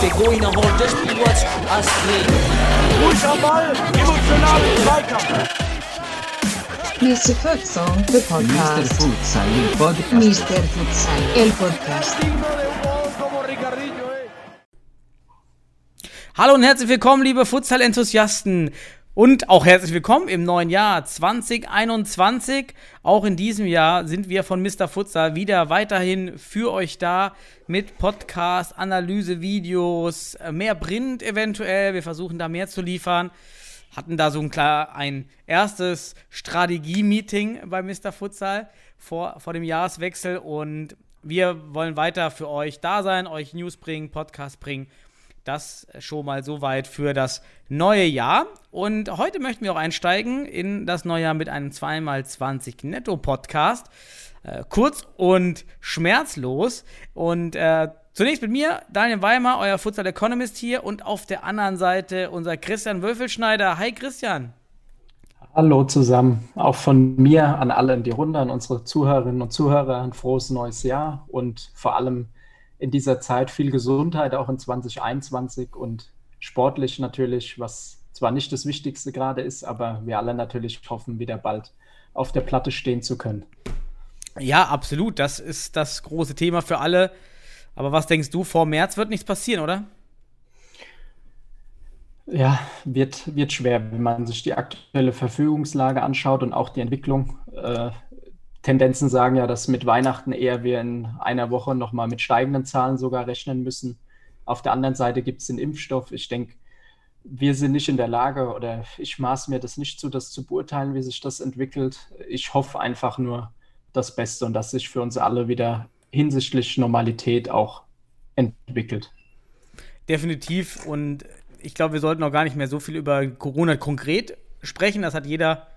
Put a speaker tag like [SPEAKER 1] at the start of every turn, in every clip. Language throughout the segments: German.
[SPEAKER 1] Begoina holt das Spiel Astrid.
[SPEAKER 2] Ruhig am Ball, Zweikampf.
[SPEAKER 3] Mr. Futsal, the podcast.
[SPEAKER 4] Mr. Futsal, il podcast.
[SPEAKER 3] Mr. Futsal, el podcast.
[SPEAKER 5] Hallo und herzlich willkommen, liebe Futsal-Enthusiasten. Und auch herzlich willkommen im neuen Jahr 2021. Auch in diesem Jahr sind wir von Mr. Futsal wieder weiterhin für euch da mit Podcast, Analyse, Videos, äh, mehr Print eventuell. Wir versuchen da mehr zu liefern. Hatten da so ein klar ein erstes Strategie-Meeting bei Mr. Futsal vor, vor dem Jahreswechsel und wir wollen weiter für euch da sein, euch News bringen, Podcast bringen das schon mal soweit für das neue Jahr. Und heute möchten wir auch einsteigen in das neue Jahr mit einem 2x20 Netto-Podcast. Äh, kurz und schmerzlos. Und äh, zunächst mit mir, Daniel Weimer, euer Futsal Economist hier. Und auf der anderen Seite unser Christian Wölfelschneider. Hi Christian.
[SPEAKER 6] Hallo zusammen, auch von mir an alle in die Runde, an unsere Zuhörerinnen und Zuhörer, ein frohes neues Jahr und vor allem in dieser Zeit viel Gesundheit, auch in 2021 und sportlich natürlich, was zwar nicht das Wichtigste gerade ist, aber wir alle natürlich hoffen, wieder bald auf der Platte stehen zu können.
[SPEAKER 5] Ja, absolut. Das ist das große Thema für alle. Aber was denkst du, vor März wird nichts passieren, oder?
[SPEAKER 6] Ja, wird, wird schwer, wenn man sich die aktuelle Verfügungslage anschaut und auch die Entwicklung. Äh, Tendenzen sagen ja, dass mit Weihnachten eher wir in einer Woche nochmal mit steigenden Zahlen sogar rechnen müssen. Auf der anderen Seite gibt es den Impfstoff. Ich denke, wir sind nicht in der Lage oder ich maß mir das nicht zu, das zu beurteilen, wie sich das entwickelt. Ich hoffe einfach nur das Beste und dass sich für uns alle wieder hinsichtlich Normalität auch entwickelt.
[SPEAKER 5] Definitiv. Und ich glaube, wir sollten auch gar nicht mehr so viel über Corona konkret sprechen. Das hat jeder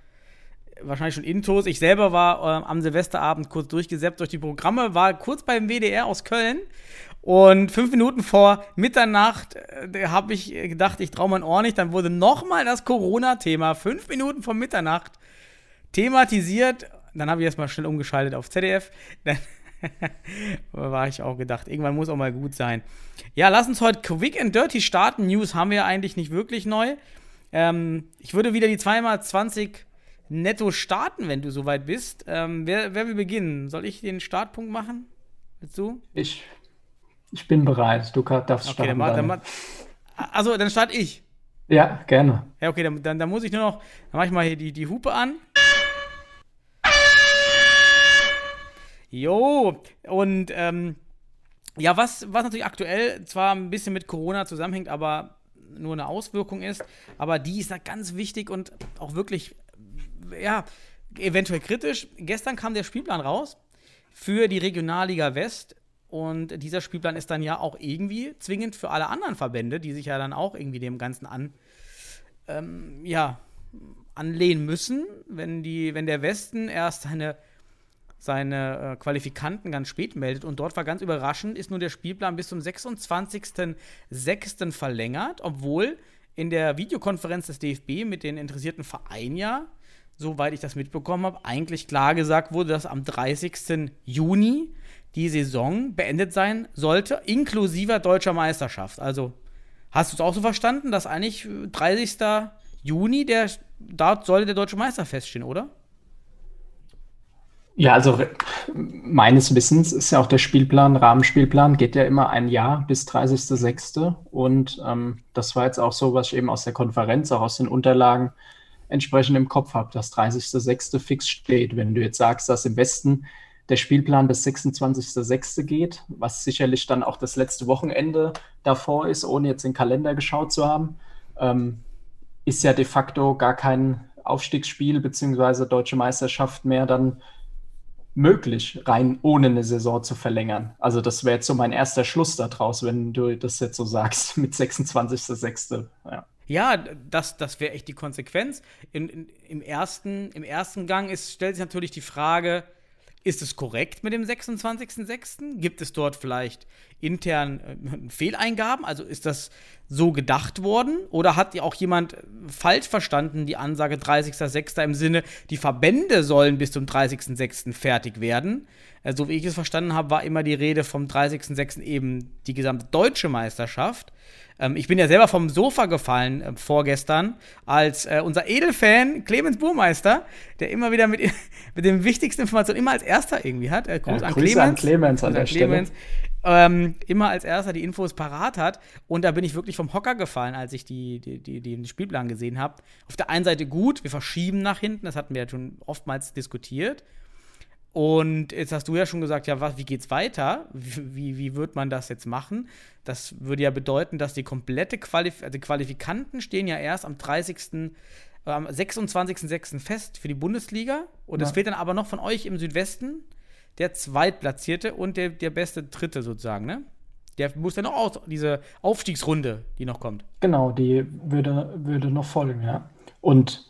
[SPEAKER 5] wahrscheinlich schon Intos. Ich selber war äh, am Silvesterabend kurz durchgesäppt durch die Programme, war kurz beim WDR aus Köln und fünf Minuten vor Mitternacht äh, habe ich gedacht, ich traue mein Ohr nicht. Dann wurde nochmal das Corona-Thema, fünf Minuten vor Mitternacht, thematisiert. Dann habe ich erstmal schnell umgeschaltet auf ZDF. Dann war ich auch gedacht, irgendwann muss auch mal gut sein. Ja, lass uns heute quick and dirty starten. News haben wir eigentlich nicht wirklich neu. Ähm, ich würde wieder die 2x20 netto starten, wenn du soweit bist. Ähm, wer, wer will beginnen? Soll ich den Startpunkt machen? Willst du?
[SPEAKER 6] Ich, ich bin bereit. Du darfst
[SPEAKER 5] okay,
[SPEAKER 6] starten.
[SPEAKER 5] Dann, dann, also, dann starte ich.
[SPEAKER 6] Ja, gerne.
[SPEAKER 5] Ja, okay, dann, dann, dann muss ich nur noch, dann mache ich mal hier die, die Hupe an. Jo, und ähm, ja, was, was natürlich aktuell zwar ein bisschen mit Corona zusammenhängt, aber nur eine Auswirkung ist, aber die ist da ganz wichtig und auch wirklich ja, eventuell kritisch. Gestern kam der Spielplan raus für die Regionalliga West. Und dieser Spielplan ist dann ja auch irgendwie zwingend für alle anderen Verbände, die sich ja dann auch irgendwie dem Ganzen an, ähm, ja, anlehnen müssen, wenn, die, wenn der Westen erst seine, seine äh, Qualifikanten ganz spät meldet. Und dort war ganz überraschend, ist nur der Spielplan bis zum 26.06. verlängert, obwohl in der Videokonferenz des DFB mit den interessierten Vereinen ja soweit ich das mitbekommen habe, eigentlich klar gesagt wurde, dass am 30. Juni die Saison beendet sein sollte, inklusive deutscher Meisterschaft. Also hast du es auch so verstanden, dass eigentlich 30. Juni, der, dort sollte der deutsche Meister feststehen, oder?
[SPEAKER 6] Ja, also meines Wissens ist ja auch der Spielplan, Rahmenspielplan, geht ja immer ein Jahr bis 30.06. Und ähm, das war jetzt auch so, was ich eben aus der Konferenz, auch aus den Unterlagen entsprechend im Kopf habe, dass 30.06. fix steht. Wenn du jetzt sagst, dass im Westen der Spielplan bis 26.06. geht, was sicherlich dann auch das letzte Wochenende davor ist, ohne jetzt den Kalender geschaut zu haben, ähm, ist ja de facto gar kein Aufstiegsspiel bzw. deutsche Meisterschaft mehr dann möglich, rein ohne eine Saison zu verlängern. Also das wäre jetzt so mein erster Schluss daraus, wenn du das jetzt so sagst mit 26.06. Ja.
[SPEAKER 5] Ja, das, das wäre echt die Konsequenz. In, in, im, ersten, Im ersten Gang ist, stellt sich natürlich die Frage, Ist es korrekt mit dem 26.06.? Gibt es dort vielleicht intern äh, Fehleingaben? Also ist das so gedacht worden? Oder hat auch jemand falsch verstanden, die Ansage 30.06. im Sinne, die Verbände sollen bis zum 30.06. fertig werden? Äh, so wie ich es verstanden habe, war immer die Rede vom 30.06. eben die gesamte deutsche Meisterschaft. Ähm, ich bin ja selber vom Sofa gefallen äh, vorgestern, als äh, unser Edelfan Clemens Burmeister, der immer wieder mit, mit den wichtigsten Informationen immer als erster irgendwie hat. Äh, Gruß
[SPEAKER 6] Ja,
[SPEAKER 5] an
[SPEAKER 6] Grüße
[SPEAKER 5] Clemens.
[SPEAKER 6] an Clemens an
[SPEAKER 5] Grüße
[SPEAKER 6] der Stelle.
[SPEAKER 5] Ähm, immer als erster die Infos parat hat. Und da bin ich wirklich vom Hocker gefallen, als ich die, die, die, den Spielplan gesehen habe. Auf der einen Seite gut, wir verschieben nach hinten, das hatten wir ja schon oftmals diskutiert. Und jetzt hast du ja schon gesagt, ja, was, wie geht's weiter? Wie, wie, wie wird man das jetzt machen? Das würde ja bedeuten, dass die komplette Qualif also die Qualifikanten stehen ja erst am 30. äh, am 26.06. fest für die Bundesliga. Und es
[SPEAKER 6] Ja.
[SPEAKER 5] fehlt dann aber noch von euch im Südwesten der Zweitplatzierte und der, der beste Dritte sozusagen, ne? Der muss dann noch aus, diese Aufstiegsrunde, die noch kommt.
[SPEAKER 6] Genau, die würde, würde noch folgen, ja. Und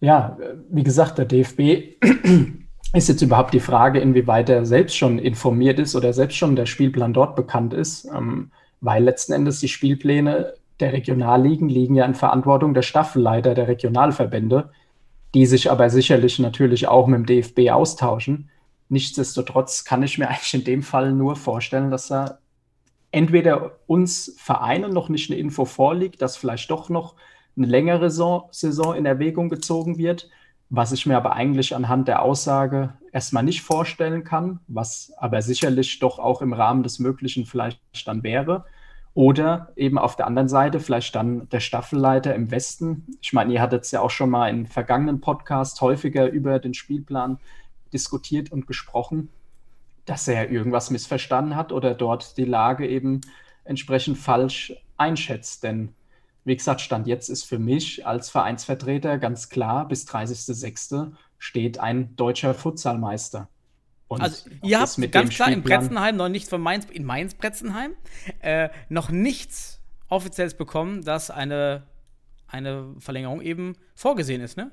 [SPEAKER 6] ja, wie gesagt, der DFB ist jetzt überhaupt die Frage, inwieweit er selbst schon informiert ist oder selbst schon der Spielplan dort bekannt ist, ähm, weil letzten Endes die Spielpläne der Regionalligen liegen ja in Verantwortung der Staffelleiter der Regionalverbände, die sich aber sicherlich natürlich auch mit dem DFB austauschen. Nichtsdestotrotz kann ich mir eigentlich in dem Fall nur vorstellen, dass da entweder uns Vereinen noch nicht eine Info vorliegt, dass vielleicht doch noch eine längere Saison, in Erwägung gezogen wird, was ich mir aber eigentlich anhand der Aussage erstmal nicht vorstellen kann, was aber sicherlich doch auch im Rahmen des Möglichen vielleicht dann wäre. Oder eben auf der anderen Seite vielleicht dann der Staffelleiter im Westen. Ich meine, ihr hattet es ja auch schon mal in vergangenen Podcasts häufiger über den Spielplan diskutiert und gesprochen, dass er irgendwas missverstanden hat oder dort die Lage eben entsprechend falsch einschätzt. Denn wie gesagt, Stand jetzt ist für mich als Vereinsvertreter ganz klar, bis 30.06. steht ein deutscher Futsalmeister. Und
[SPEAKER 5] Also, ihr habt ganz
[SPEAKER 6] dem
[SPEAKER 5] klar in Pretzenheim noch nichts von Mainz, in Mainz-Pretzenheim, äh, noch nichts Offizielles bekommen, dass eine, eine Verlängerung eben vorgesehen ist, ne?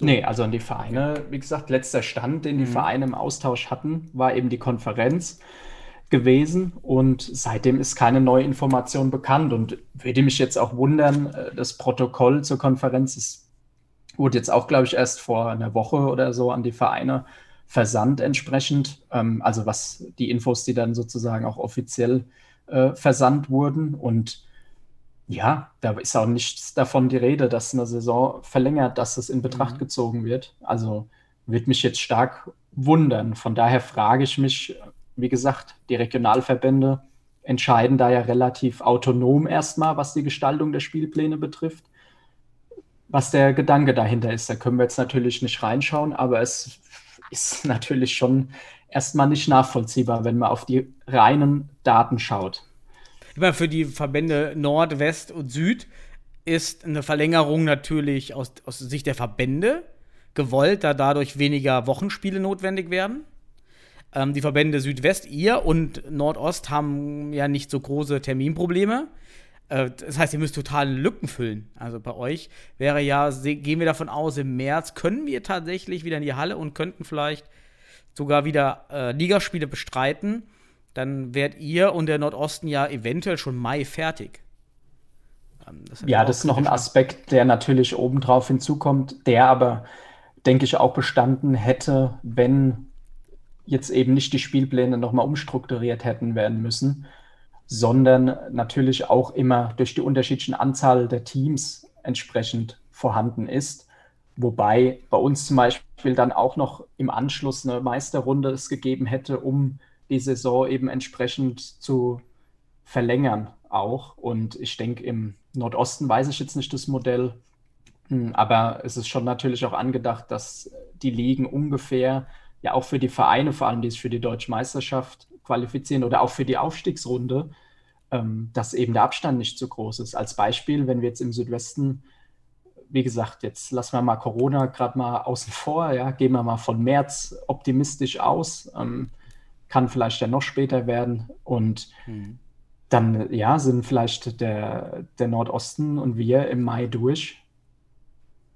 [SPEAKER 6] Nee, also an die Vereine, wie gesagt, letzter Stand, den die
[SPEAKER 5] Mhm.
[SPEAKER 6] Vereine im Austausch hatten, war eben die Konferenz gewesen. Und seitdem ist keine neue Information bekannt. Und würde mich jetzt auch wundern, äh, das Protokoll zur Konferenz ist, wurde jetzt auch, glaube ich, erst vor einer Woche oder so an die Vereine versandt entsprechend, ähm, also was die Infos, die dann sozusagen auch offiziell äh, versandt wurden. Und ja, da ist auch nichts davon die Rede, dass eine Saison verlängert, dass es in Betracht
[SPEAKER 5] Mhm.
[SPEAKER 6] gezogen wird. Also wird mich jetzt stark wundern. Von daher frage ich mich, wie gesagt, die Regionalverbände entscheiden da ja relativ autonom erstmal, was die Gestaltung der Spielpläne betrifft. Was der Gedanke dahinter ist, da können wir jetzt natürlich nicht reinschauen, aber es ist natürlich schon erstmal nicht nachvollziehbar, wenn man auf die reinen Daten schaut.
[SPEAKER 5] Meine, für die Verbände Nord, West und Süd ist eine Verlängerung natürlich aus, aus Sicht der Verbände gewollt, da dadurch weniger Wochenspiele notwendig werden. Ähm, die Verbände Südwest, ihr und Nordost haben ja nicht so große Terminprobleme. Äh, das heißt, ihr müsst totale Lücken füllen. Also bei euch wäre ja, gehen wir davon aus, im März können wir tatsächlich wieder in die Halle und könnten vielleicht sogar wieder äh, Ligaspiele bestreiten. Dann wärt ihr und der Nordosten ja eventuell schon Mai fertig. Ähm, das
[SPEAKER 6] Ja, das ist noch ein. Aspekt, der natürlich obendrauf hinzukommt, der aber, denke ich, auch bestanden hätte, wenn jetzt eben nicht die Spielpläne nochmal umstrukturiert hätten werden müssen, sondern natürlich auch immer durch die unterschiedliche Anzahl der Teams entsprechend vorhanden ist. Wobei bei uns zum Beispiel dann auch noch im Anschluss eine Meisterrunde es gegeben hätte, um die Saison eben entsprechend zu verlängern auch. Und ich denke, im Nordosten weiß ich jetzt nicht das Modell, Hm, aber es ist schon natürlich auch angedacht, dass die Ligen ungefähr ja auch für die Vereine, vor allem die sich für die Deutsche Meisterschaft qualifizieren oder auch für die Aufstiegsrunde, ähm, dass eben der Abstand nicht so groß ist. Als Beispiel, wenn wir jetzt im Südwesten, wie gesagt, jetzt lassen wir mal Corona gerade mal außen vor, ja, gehen wir mal von März optimistisch aus, ähm, kann vielleicht ja noch später werden und
[SPEAKER 5] Mhm.
[SPEAKER 6] dann ja, sind vielleicht der, der Nordosten und wir im Mai durch.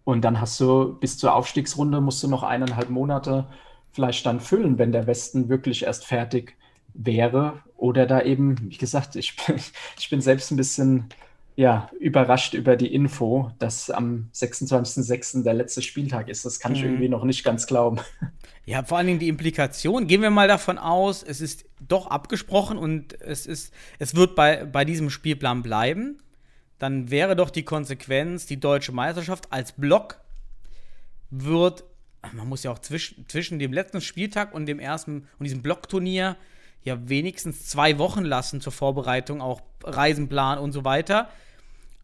[SPEAKER 6] Und dann hast du bis zur Aufstiegsrunde musst du noch eineinhalb Monate vielleicht dann füllen, wenn der Westen wirklich erst fertig wäre. Oder da eben, wie gesagt, ich bin, ich bin selbst ein bisschen ja, überrascht über die Info, dass am 26.06. der letzte Spieltag ist. Das kann ich mhm. irgendwie noch nicht ganz glauben.
[SPEAKER 5] Ja, vor allen Dingen die Implikation. Gehen wir mal davon aus, es ist doch abgesprochen und es, ist, es wird bei, bei diesem Spielplan bleiben. Dann wäre doch die Konsequenz, die deutsche Meisterschaft als Block wird, man muss ja auch zwisch, zwischen dem letzten Spieltag und dem ersten und diesem Blockturnier ja wenigstens zwei Wochen lassen zur Vorbereitung, auch Reisenplan und so weiter.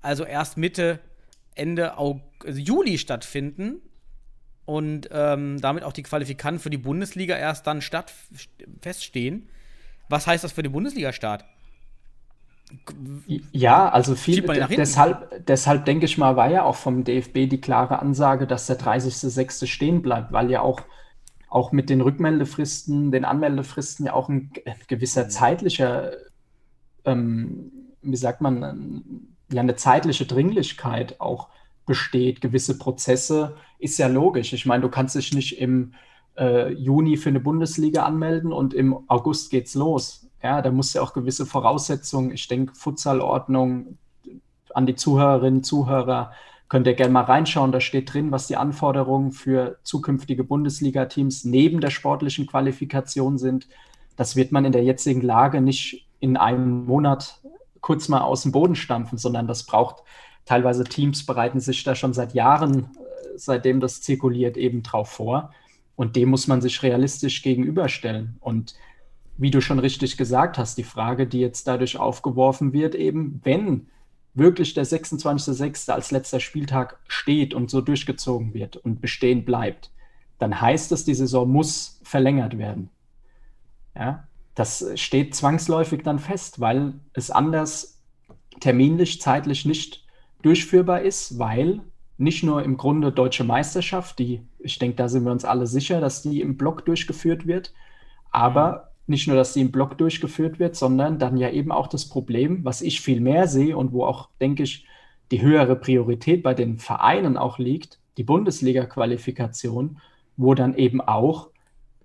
[SPEAKER 5] Also erst Mitte, Ende August, also Juli stattfinden und ähm, damit auch die Qualifikanten für die Bundesliga erst dann statt feststehen. Was heißt das für den Bundesliga-Start?
[SPEAKER 6] Ja, also viel, deshalb, deshalb denke ich mal, war ja auch vom DFB die klare Ansage, dass der 30.06. stehen bleibt, weil ja auch auch mit den Rückmeldefristen, den Anmeldefristen ja auch ein, gewisser zeitlicher, ähm, wie sagt man, ja eine zeitliche Dringlichkeit auch besteht. Gewisse Prozesse ist ja logisch. Ich meine, du kannst dich nicht im äh, Juni für eine Bundesliga anmelden und im August geht's los. Ja, da muss ja auch gewisse Voraussetzungen, ich denke, Futsalordnung an die Zuhörerinnen, Zuhörer, Könnt ihr gerne mal reinschauen, da steht drin, was die Anforderungen für zukünftige Bundesliga-Teams neben der sportlichen Qualifikation sind. Das wird man in der jetzigen Lage nicht in einem Monat kurz mal aus dem Boden stampfen, sondern das braucht teilweise Teams bereiten sich da schon seit Jahren, äh, seitdem das zirkuliert, eben drauf vor. Und dem muss man sich realistisch gegenüberstellen. Und wie du schon richtig gesagt hast, die Frage, die jetzt dadurch aufgeworfen wird, eben, wenn wirklich der 26.06. als letzter Spieltag steht und so durchgezogen wird und bestehen bleibt, dann heißt es, die Saison muss verlängert werden. Ja, das steht zwangsläufig dann fest, weil es anders terminlich, zeitlich nicht durchführbar ist, weil nicht nur im Grunde deutsche Meisterschaft, die, ich denke, da sind wir uns alle sicher, dass die im Block durchgeführt wird, aber nicht nur, dass sie im Block durchgeführt wird, sondern dann ja eben auch das Problem, was ich viel mehr sehe und wo auch, denke ich, die höhere Priorität bei den Vereinen auch liegt, die Bundesliga-Qualifikation, wo dann eben auch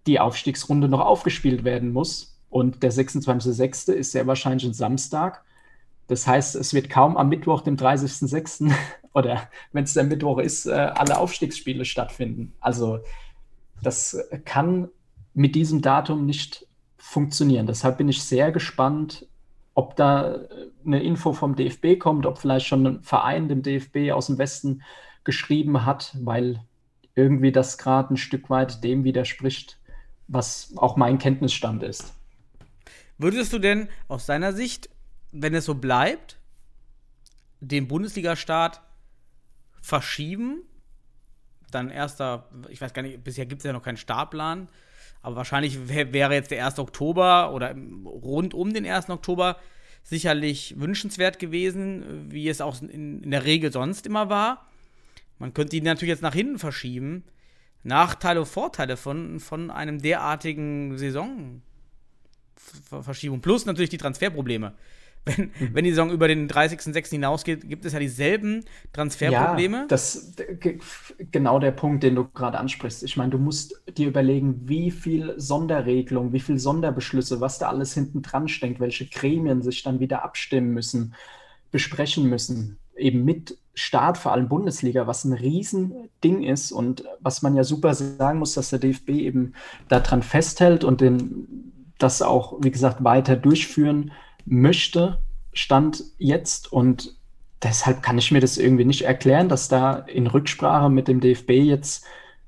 [SPEAKER 6] die Aufstiegsrunde noch aufgespielt werden muss. Und der 26.06. ist sehr wahrscheinlich ein Samstag. Das heißt, es wird kaum am Mittwoch, dem 30.06. oder wenn es der Mittwoch ist, äh, alle Aufstiegsspiele stattfinden. Also das kann mit diesem Datum nicht funktionieren. Deshalb bin ich sehr gespannt, ob da äh, eine Info vom DFB kommt, ob vielleicht schon ein Verein dem DFB aus dem Westen geschrieben hat, weil irgendwie das gerade ein Stück weit dem widerspricht, was auch mein Kenntnisstand ist.
[SPEAKER 5] Würdest du denn aus deiner Sicht, wenn es so bleibt, den Bundesliga-Start verschieben? Dann erster, ich weiß gar nicht, bisher gibt es ja noch keinen Startplan. Aber wahrscheinlich wäre jetzt der 1. Oktober oder rund um den 1. Oktober sicherlich wünschenswert gewesen, wie es auch in, in der Regel sonst immer war. Man könnte ihn natürlich jetzt nach hinten verschieben. Nachteile und Vorteile von, von einem derartigen Saisonverschiebung. Plus natürlich die Transferprobleme wenn, mhm. wenn die Saison über den 30.06. hinausgeht, gibt es ja dieselben Transferprobleme.
[SPEAKER 6] Ja, das genau der Punkt, den du gerade ansprichst. Ich meine, du musst dir überlegen, wie viel Sonderregelung, wie viel Sonderbeschlüsse, was da alles hinten dran steckt, welche Gremien sich dann wieder abstimmen müssen, besprechen müssen. Eben mit Start, vor allem Bundesliga, was ein Riesending ist und was man ja super sagen muss, dass der DFB eben daran festhält und den, das auch, wie gesagt, weiter durchführen möchte, stand jetzt und deshalb kann ich mir das irgendwie nicht erklären, dass da in Rücksprache mit dem DFB jetzt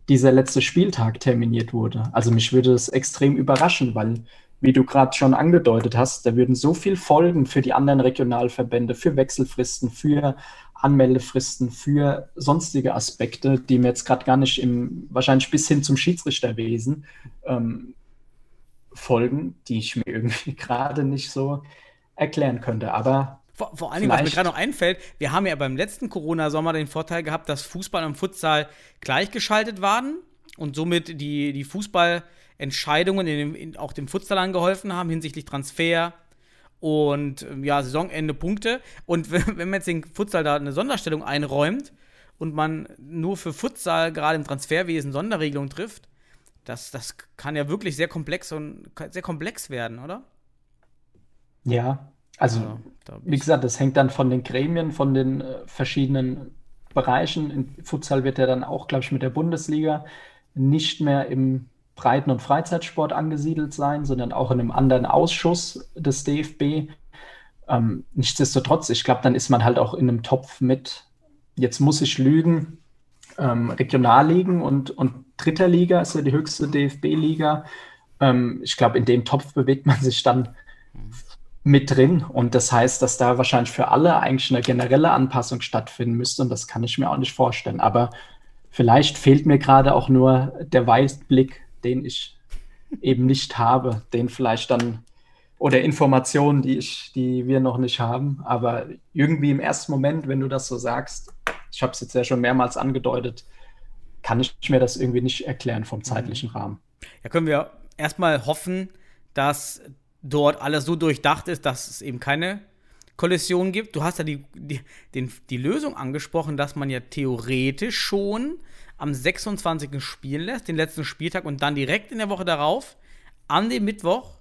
[SPEAKER 6] dieser letzte Spieltag terminiert wurde. Also mich würde das extrem überraschen, weil, wie du gerade schon angedeutet hast, da würden so viel Folgen für die anderen Regionalverbände, für Wechselfristen, für Anmeldefristen, für sonstige Aspekte, die mir jetzt gerade gar nicht im, wahrscheinlich bis hin zum Schiedsrichterwesen ähm, folgen, die ich mir irgendwie gerade nicht so erklären könnte. Aber
[SPEAKER 5] vor, vor allen Dingen, was mir gerade noch einfällt, wir haben ja beim letzten Corona-Sommer den Vorteil gehabt, dass Fußball und Futsal gleichgeschaltet waren und somit die, die Fußballentscheidungen in dem, in, auch dem Futsalern geholfen haben hinsichtlich Transfer und ähm, ja, Saisonende Punkte. Und wenn, wenn man jetzt den Futsal da eine Sonderstellung einräumt und man nur für Futsal gerade im Transferwesen Sonderregelungen trifft, das, das kann ja wirklich sehr komplex und sehr komplex werden, oder?
[SPEAKER 6] Ja, also,
[SPEAKER 5] Ja,
[SPEAKER 6] wie gesagt, das hängt dann von den Gremien, von den äh, verschiedenen Bereichen. In Futsal wird er dann auch, glaube ich, mit der Bundesliga nicht mehr im Breiten- und Freizeitsport angesiedelt sein, sondern auch in einem anderen Ausschuss des DFB. Ähm, nichtsdestotrotz, ich glaube, dann ist man halt auch in einem Topf mit, jetzt muss ich lügen, ähm, Regionalligen und, und dritter Liga ist ja die höchste DFB-Liga. Ähm, ich glaube, in dem Topf bewegt man sich dann mit drin. Und das heißt, dass da wahrscheinlich für alle eigentlich eine generelle Anpassung stattfinden müsste. Und das kann ich mir auch nicht vorstellen. Aber vielleicht fehlt mir gerade auch nur der Weitblick, den ich eben nicht habe, den vielleicht dann oder Informationen, die ich, die wir noch nicht haben. Aber irgendwie im ersten Moment, wenn du das so sagst, ich habe es jetzt ja schon mehrmals angedeutet, kann ich mir das irgendwie nicht erklären vom zeitlichen Rahmen.
[SPEAKER 5] Ja, können wir erstmal hoffen, dass dort alles so durchdacht ist, dass es eben keine Kollision gibt. Du hast ja die, die, den, die Lösung angesprochen, dass man ja theoretisch schon am 26. spielen lässt, den letzten Spieltag, und dann direkt in der Woche darauf, an dem Mittwoch,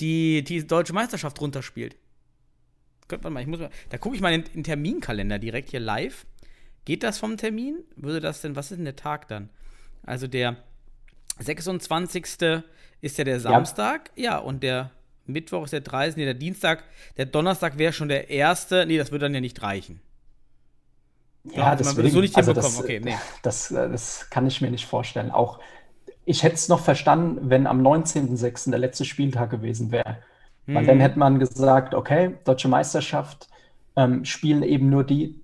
[SPEAKER 5] die, die deutsche Meisterschaft runterspielt. Könnte man mal, ich muss mal, da gucke ich mal in den Terminkalender direkt hier live. Geht das vom Termin? Würde das denn, was ist denn der Tag dann? Also der 26. ist ja der Samstag, ja, und der Mittwoch ist der 30. Nee, der Dienstag, der Donnerstag wäre schon der erste. Nee, das würde dann ja nicht reichen.
[SPEAKER 6] Ja,
[SPEAKER 5] man
[SPEAKER 6] deswegen,
[SPEAKER 5] würde so nicht
[SPEAKER 6] also
[SPEAKER 5] hinbekommen.
[SPEAKER 6] das,
[SPEAKER 5] Okay, nee.
[SPEAKER 6] das, das kann ich mir nicht vorstellen. Auch ich hätte es noch verstanden, wenn am 19.06. der letzte Spieltag gewesen wäre. Weil
[SPEAKER 5] Mhm.
[SPEAKER 6] dann hätte man gesagt, okay, Deutsche Meisterschaft ähm, spielen eben nur die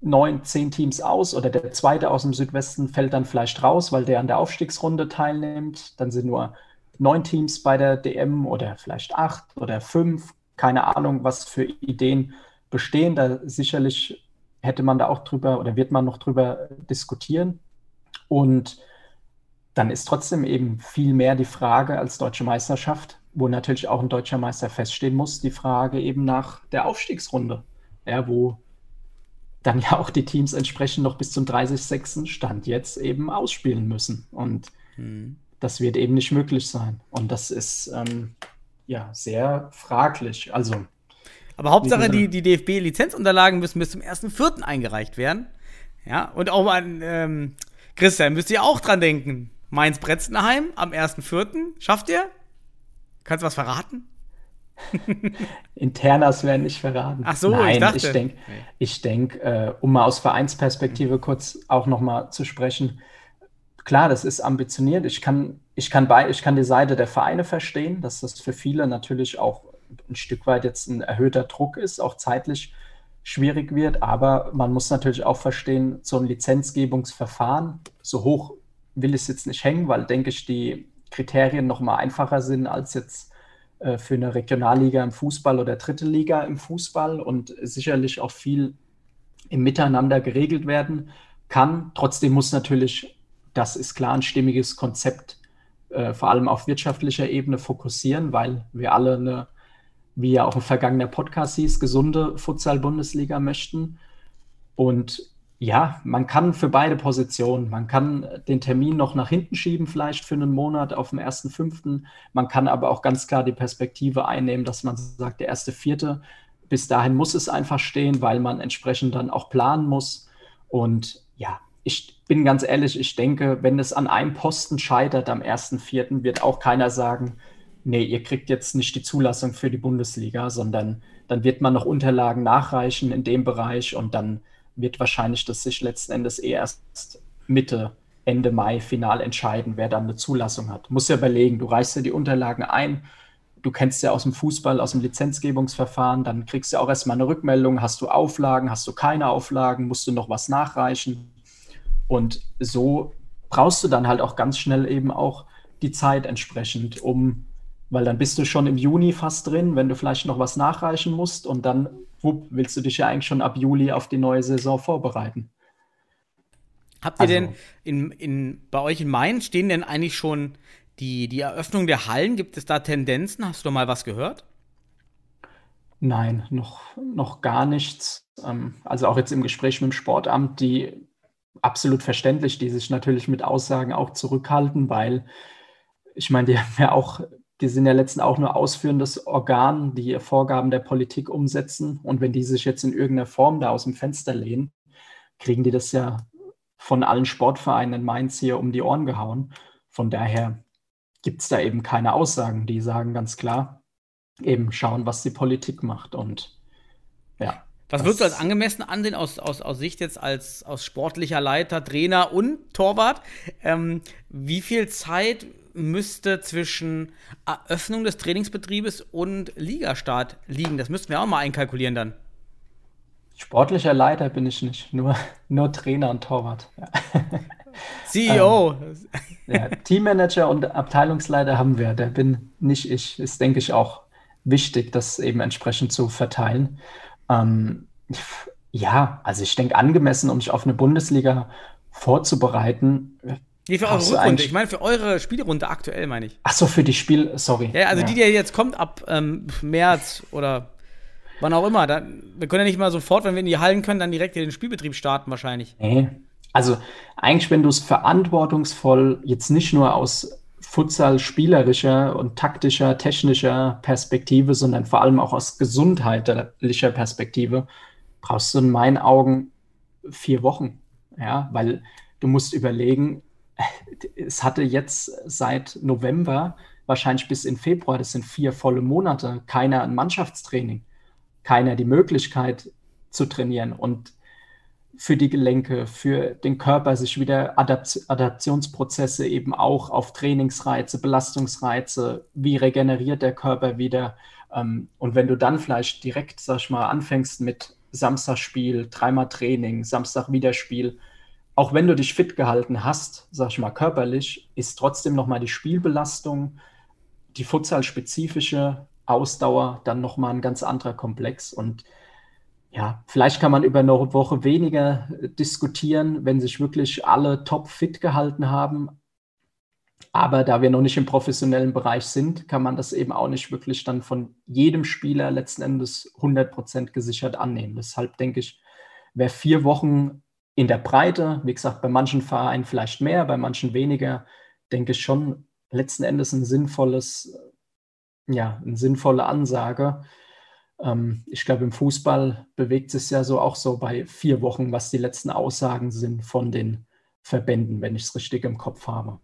[SPEAKER 6] neun, zehn Teams aus oder der zweite aus dem Südwesten fällt dann vielleicht raus, weil der an der Aufstiegsrunde teilnimmt. Dann sind nur neun Teams bei der DM oder vielleicht acht oder fünf. Keine Ahnung, was für Ideen bestehen. Da sicherlich hätte man da auch drüber oder wird man noch drüber diskutieren. Und dann ist trotzdem eben viel mehr die Frage als deutsche Meisterschaft, wo natürlich auch ein deutscher Meister feststehen muss, die Frage eben nach der Aufstiegsrunde, ja, wo dann ja auch die Teams entsprechend noch bis zum 30.06. Stand jetzt eben ausspielen müssen. Und
[SPEAKER 5] Hm.
[SPEAKER 6] Das wird eben nicht möglich sein. Und das ist ähm, ja sehr fraglich. Also
[SPEAKER 5] Aber Hauptsache, die, die DFB-Lizenzunterlagen müssen bis zum 1.4. eingereicht werden. Ja, und auch an ähm, Christian, müsst ihr auch dran denken. Mainz-Bretzenheim am 1.4. Schafft ihr? Kannst du was verraten?
[SPEAKER 6] Internas werden nicht verraten.
[SPEAKER 5] Ach so, ich
[SPEAKER 6] Nein,
[SPEAKER 5] dachte-
[SPEAKER 6] ich denke,
[SPEAKER 5] Nee.
[SPEAKER 6] ich denk, äh, um mal aus Vereinsperspektive kurz auch nochmal zu sprechen. Klar, das ist ambitioniert. Ich kann, ich, kann bei, ich kann die Seite der Vereine verstehen, dass das für viele natürlich auch ein Stück weit jetzt ein erhöhter Druck ist, auch zeitlich schwierig wird. Aber man muss natürlich auch verstehen, so ein Lizenzgebungsverfahren, so hoch will ich es jetzt nicht hängen, weil, denke ich, die Kriterien nochmal einfacher sind als jetzt äh, für eine Regionalliga im Fußball oder dritte Liga im Fußball und sicherlich auch viel im Miteinander geregelt werden kann. Trotzdem muss natürlich, das ist klar, ein stimmiges Konzept äh, vor allem auf wirtschaftlicher Ebene fokussieren, weil wir alle eine, wie ja auch ein vergangener Podcast hieß, gesunde Futsal-Bundesliga möchten. Und ja, man kann für beide Positionen, man kann den Termin noch nach hinten schieben, vielleicht für einen Monat auf dem 1.5. Man kann aber auch ganz klar die Perspektive einnehmen, dass man sagt, der erste Vierte, bis dahin muss es einfach stehen, weil man entsprechend dann auch planen muss. Und ja, ich bin ganz ehrlich, ich denke, wenn es an einem Posten scheitert am 1.4., wird auch keiner sagen, nee, ihr kriegt jetzt nicht die Zulassung für die Bundesliga, sondern dann wird man noch Unterlagen nachreichen in dem Bereich und dann wird wahrscheinlich das sich letzten Endes eh erst Mitte, Ende Mai final entscheiden, wer dann eine Zulassung hat. Muss ja überlegen, du reichst ja die Unterlagen ein, du kennst ja aus dem Fußball, aus dem Lizenzgebungsverfahren, dann kriegst du auch erstmal eine Rückmeldung, hast du Auflagen, hast du keine Auflagen, musst du noch was nachreichen. Und so brauchst du dann halt auch ganz schnell eben auch die Zeit entsprechend, um, weil dann bist du schon im Juni fast drin, wenn du vielleicht noch was nachreichen musst und dann wupp, willst du dich ja eigentlich schon ab Juli auf die neue Saison vorbereiten.
[SPEAKER 5] Habt ihr
[SPEAKER 6] Also-
[SPEAKER 5] denn in, in, bei euch in Mainz stehen denn eigentlich schon die, die Eröffnung der Hallen? Gibt es da Tendenzen? Hast du mal was gehört?
[SPEAKER 6] Nein, noch, noch gar nichts. Ähm, Also auch jetzt im Gespräch mit dem Sportamt, die absolut verständlich, die sich natürlich mit Aussagen auch zurückhalten, weil ich meine, die haben ja auch, die sind ja letztendlich auch nur ausführendes Organ, die Vorgaben der Politik umsetzen. Und wenn die sich jetzt in irgendeiner Form da aus dem Fenster lehnen, kriegen die das ja von allen Sportvereinen in Mainz hier um die Ohren gehauen. Von daher gibt es da eben keine Aussagen. Die sagen ganz klar, eben schauen, was die Politik macht. Und ja.
[SPEAKER 5] Was würdest du als angemessen ansehen aus, aus, aus Sicht jetzt als aus sportlicher Leiter, Trainer und Torwart? Ähm, wie viel Zeit müsste zwischen Eröffnung des Trainingsbetriebes und Ligastart liegen? Das müssten wir auch mal einkalkulieren dann.
[SPEAKER 6] Sportlicher Leiter bin ich nicht, nur, nur Trainer und Torwart. Ja.
[SPEAKER 5] CEO.
[SPEAKER 6] ähm, ja, Teammanager und Abteilungsleiter haben wir, der bin nicht ich. Ist, denke ich, auch wichtig, das eben entsprechend zu verteilen. Ähm, ja, also ich denke, angemessen, um mich auf eine Bundesliga vorzubereiten.
[SPEAKER 5] Nee, für eure Rückrunde. Ich meine, für eure Spielrunde aktuell, meine ich.
[SPEAKER 6] Ach so, für die Spiel, sorry.
[SPEAKER 5] Ja, also ja. die, die jetzt kommt ab ähm, März oder wann auch immer. Da, wir können ja nicht mal sofort, wenn wir in die Hallen können, dann direkt den Spielbetrieb starten wahrscheinlich.
[SPEAKER 6] Nee. Also eigentlich, wenn du es verantwortungsvoll jetzt nicht nur aus Futsal spielerischer und taktischer, technischer Perspektive, sondern vor allem auch aus gesundheitlicher Perspektive, brauchst du in meinen Augen vier Wochen. Ja, weil du musst überlegen, es hatte jetzt seit November, wahrscheinlich bis in Februar, das sind vier volle Monate, keiner ein Mannschaftstraining, keiner die Möglichkeit zu trainieren. Und für die Gelenke, für den Körper, sich wieder Adapt Adaptionsprozesse eben auch auf Trainingsreize, Belastungsreize, wie regeneriert der Körper wieder. Ähm, und wenn du dann vielleicht direkt, sag ich mal, anfängst mit Samstagspiel, dreimal Training, Samstag wieder Spiel, auch wenn du dich fit gehalten hast, sag ich mal, körperlich, ist trotzdem nochmal die Spielbelastung, die futsalspezifische Ausdauer dann nochmal ein ganz anderer Komplex. Und ja, vielleicht kann man über eine Woche weniger äh, diskutieren, wenn sich wirklich alle top fit gehalten haben. Aber da wir noch nicht im professionellen Bereich sind, kann man das eben auch nicht wirklich dann von jedem Spieler letzten Endes 100% gesichert annehmen. Deshalb denke ich, wäre vier Wochen in der Breite, wie gesagt, bei manchen Vereinen vielleicht mehr, bei manchen weniger, denke ich schon letzten Endes ein sinnvolles, ja, eine sinnvolle Ansage. Ähm, ich glaube, im Fußball bewegt es ja so auch so bei vier Wochen, was die letzten Aussagen sind von den Verbänden, wenn ich es richtig im Kopf habe.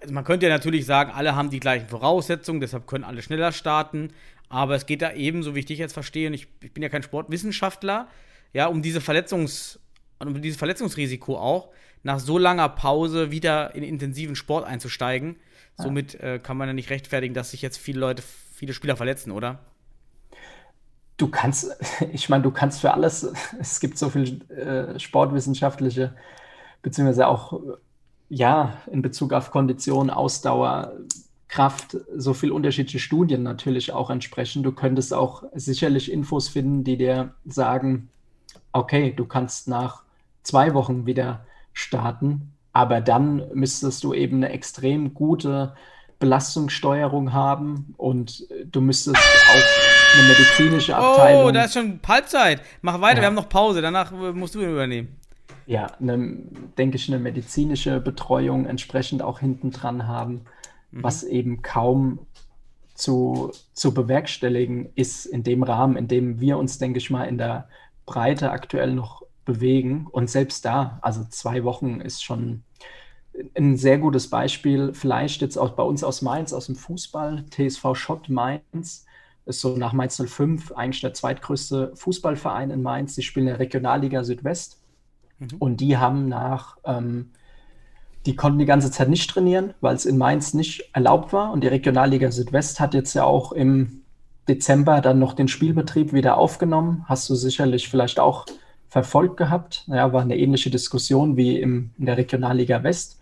[SPEAKER 5] Also man könnte ja natürlich sagen, alle haben die gleichen Voraussetzungen, deshalb können alle schneller starten. Aber es geht da eben, so wie ich dich jetzt verstehe, und ich, ich bin ja kein Sportwissenschaftler, ja, um diese Verletzungs, um dieses Verletzungsrisiko auch, nach so langer Pause wieder in intensiven Sport einzusteigen. Somit äh, kann man ja nicht rechtfertigen, dass sich jetzt viele Leute, viele Spieler verletzen, oder?
[SPEAKER 6] Du kannst, ich meine, du kannst für alles, es gibt so viel äh, sportwissenschaftliche, beziehungsweise auch, ja, in Bezug auf Kondition, Ausdauer, Kraft, so viel unterschiedliche Studien natürlich auch entsprechen. Du könntest auch sicherlich Infos finden, die dir sagen, okay, du kannst nach zwei Wochen wieder starten, aber dann müsstest du eben eine extrem gute Belastungssteuerung haben und du müsstest auch eine medizinische oh, Abteilung.
[SPEAKER 5] Oh, da ist schon Halbzeit. Mach weiter, ja. wir haben noch Pause. Danach musst du übernehmen.
[SPEAKER 6] Ja, eine, denke ich, eine medizinische Betreuung entsprechend auch hinten dran haben, mhm. was eben kaum zu, zu bewerkstelligen ist in dem Rahmen, in dem wir uns, denke ich mal, in der Breite aktuell noch bewegen. Und selbst da, also zwei Wochen ist schon ein sehr gutes Beispiel, vielleicht jetzt auch bei uns aus Mainz, aus dem Fußball, TSV Schott Mainz, ist so nach Mainz 05 eigentlich der zweitgrößte Fußballverein in Mainz. Die spielen in der Regionalliga Südwest. Mhm. Und die haben nach, ähm, die konnten die ganze Zeit nicht trainieren, weil es in Mainz nicht erlaubt war. Und die Regionalliga Südwest hat jetzt ja auch im Dezember dann noch den Spielbetrieb wieder aufgenommen. Hast du sicherlich vielleicht auch verfolgt gehabt. Ja, war eine ähnliche Diskussion wie im, in der Regionalliga West.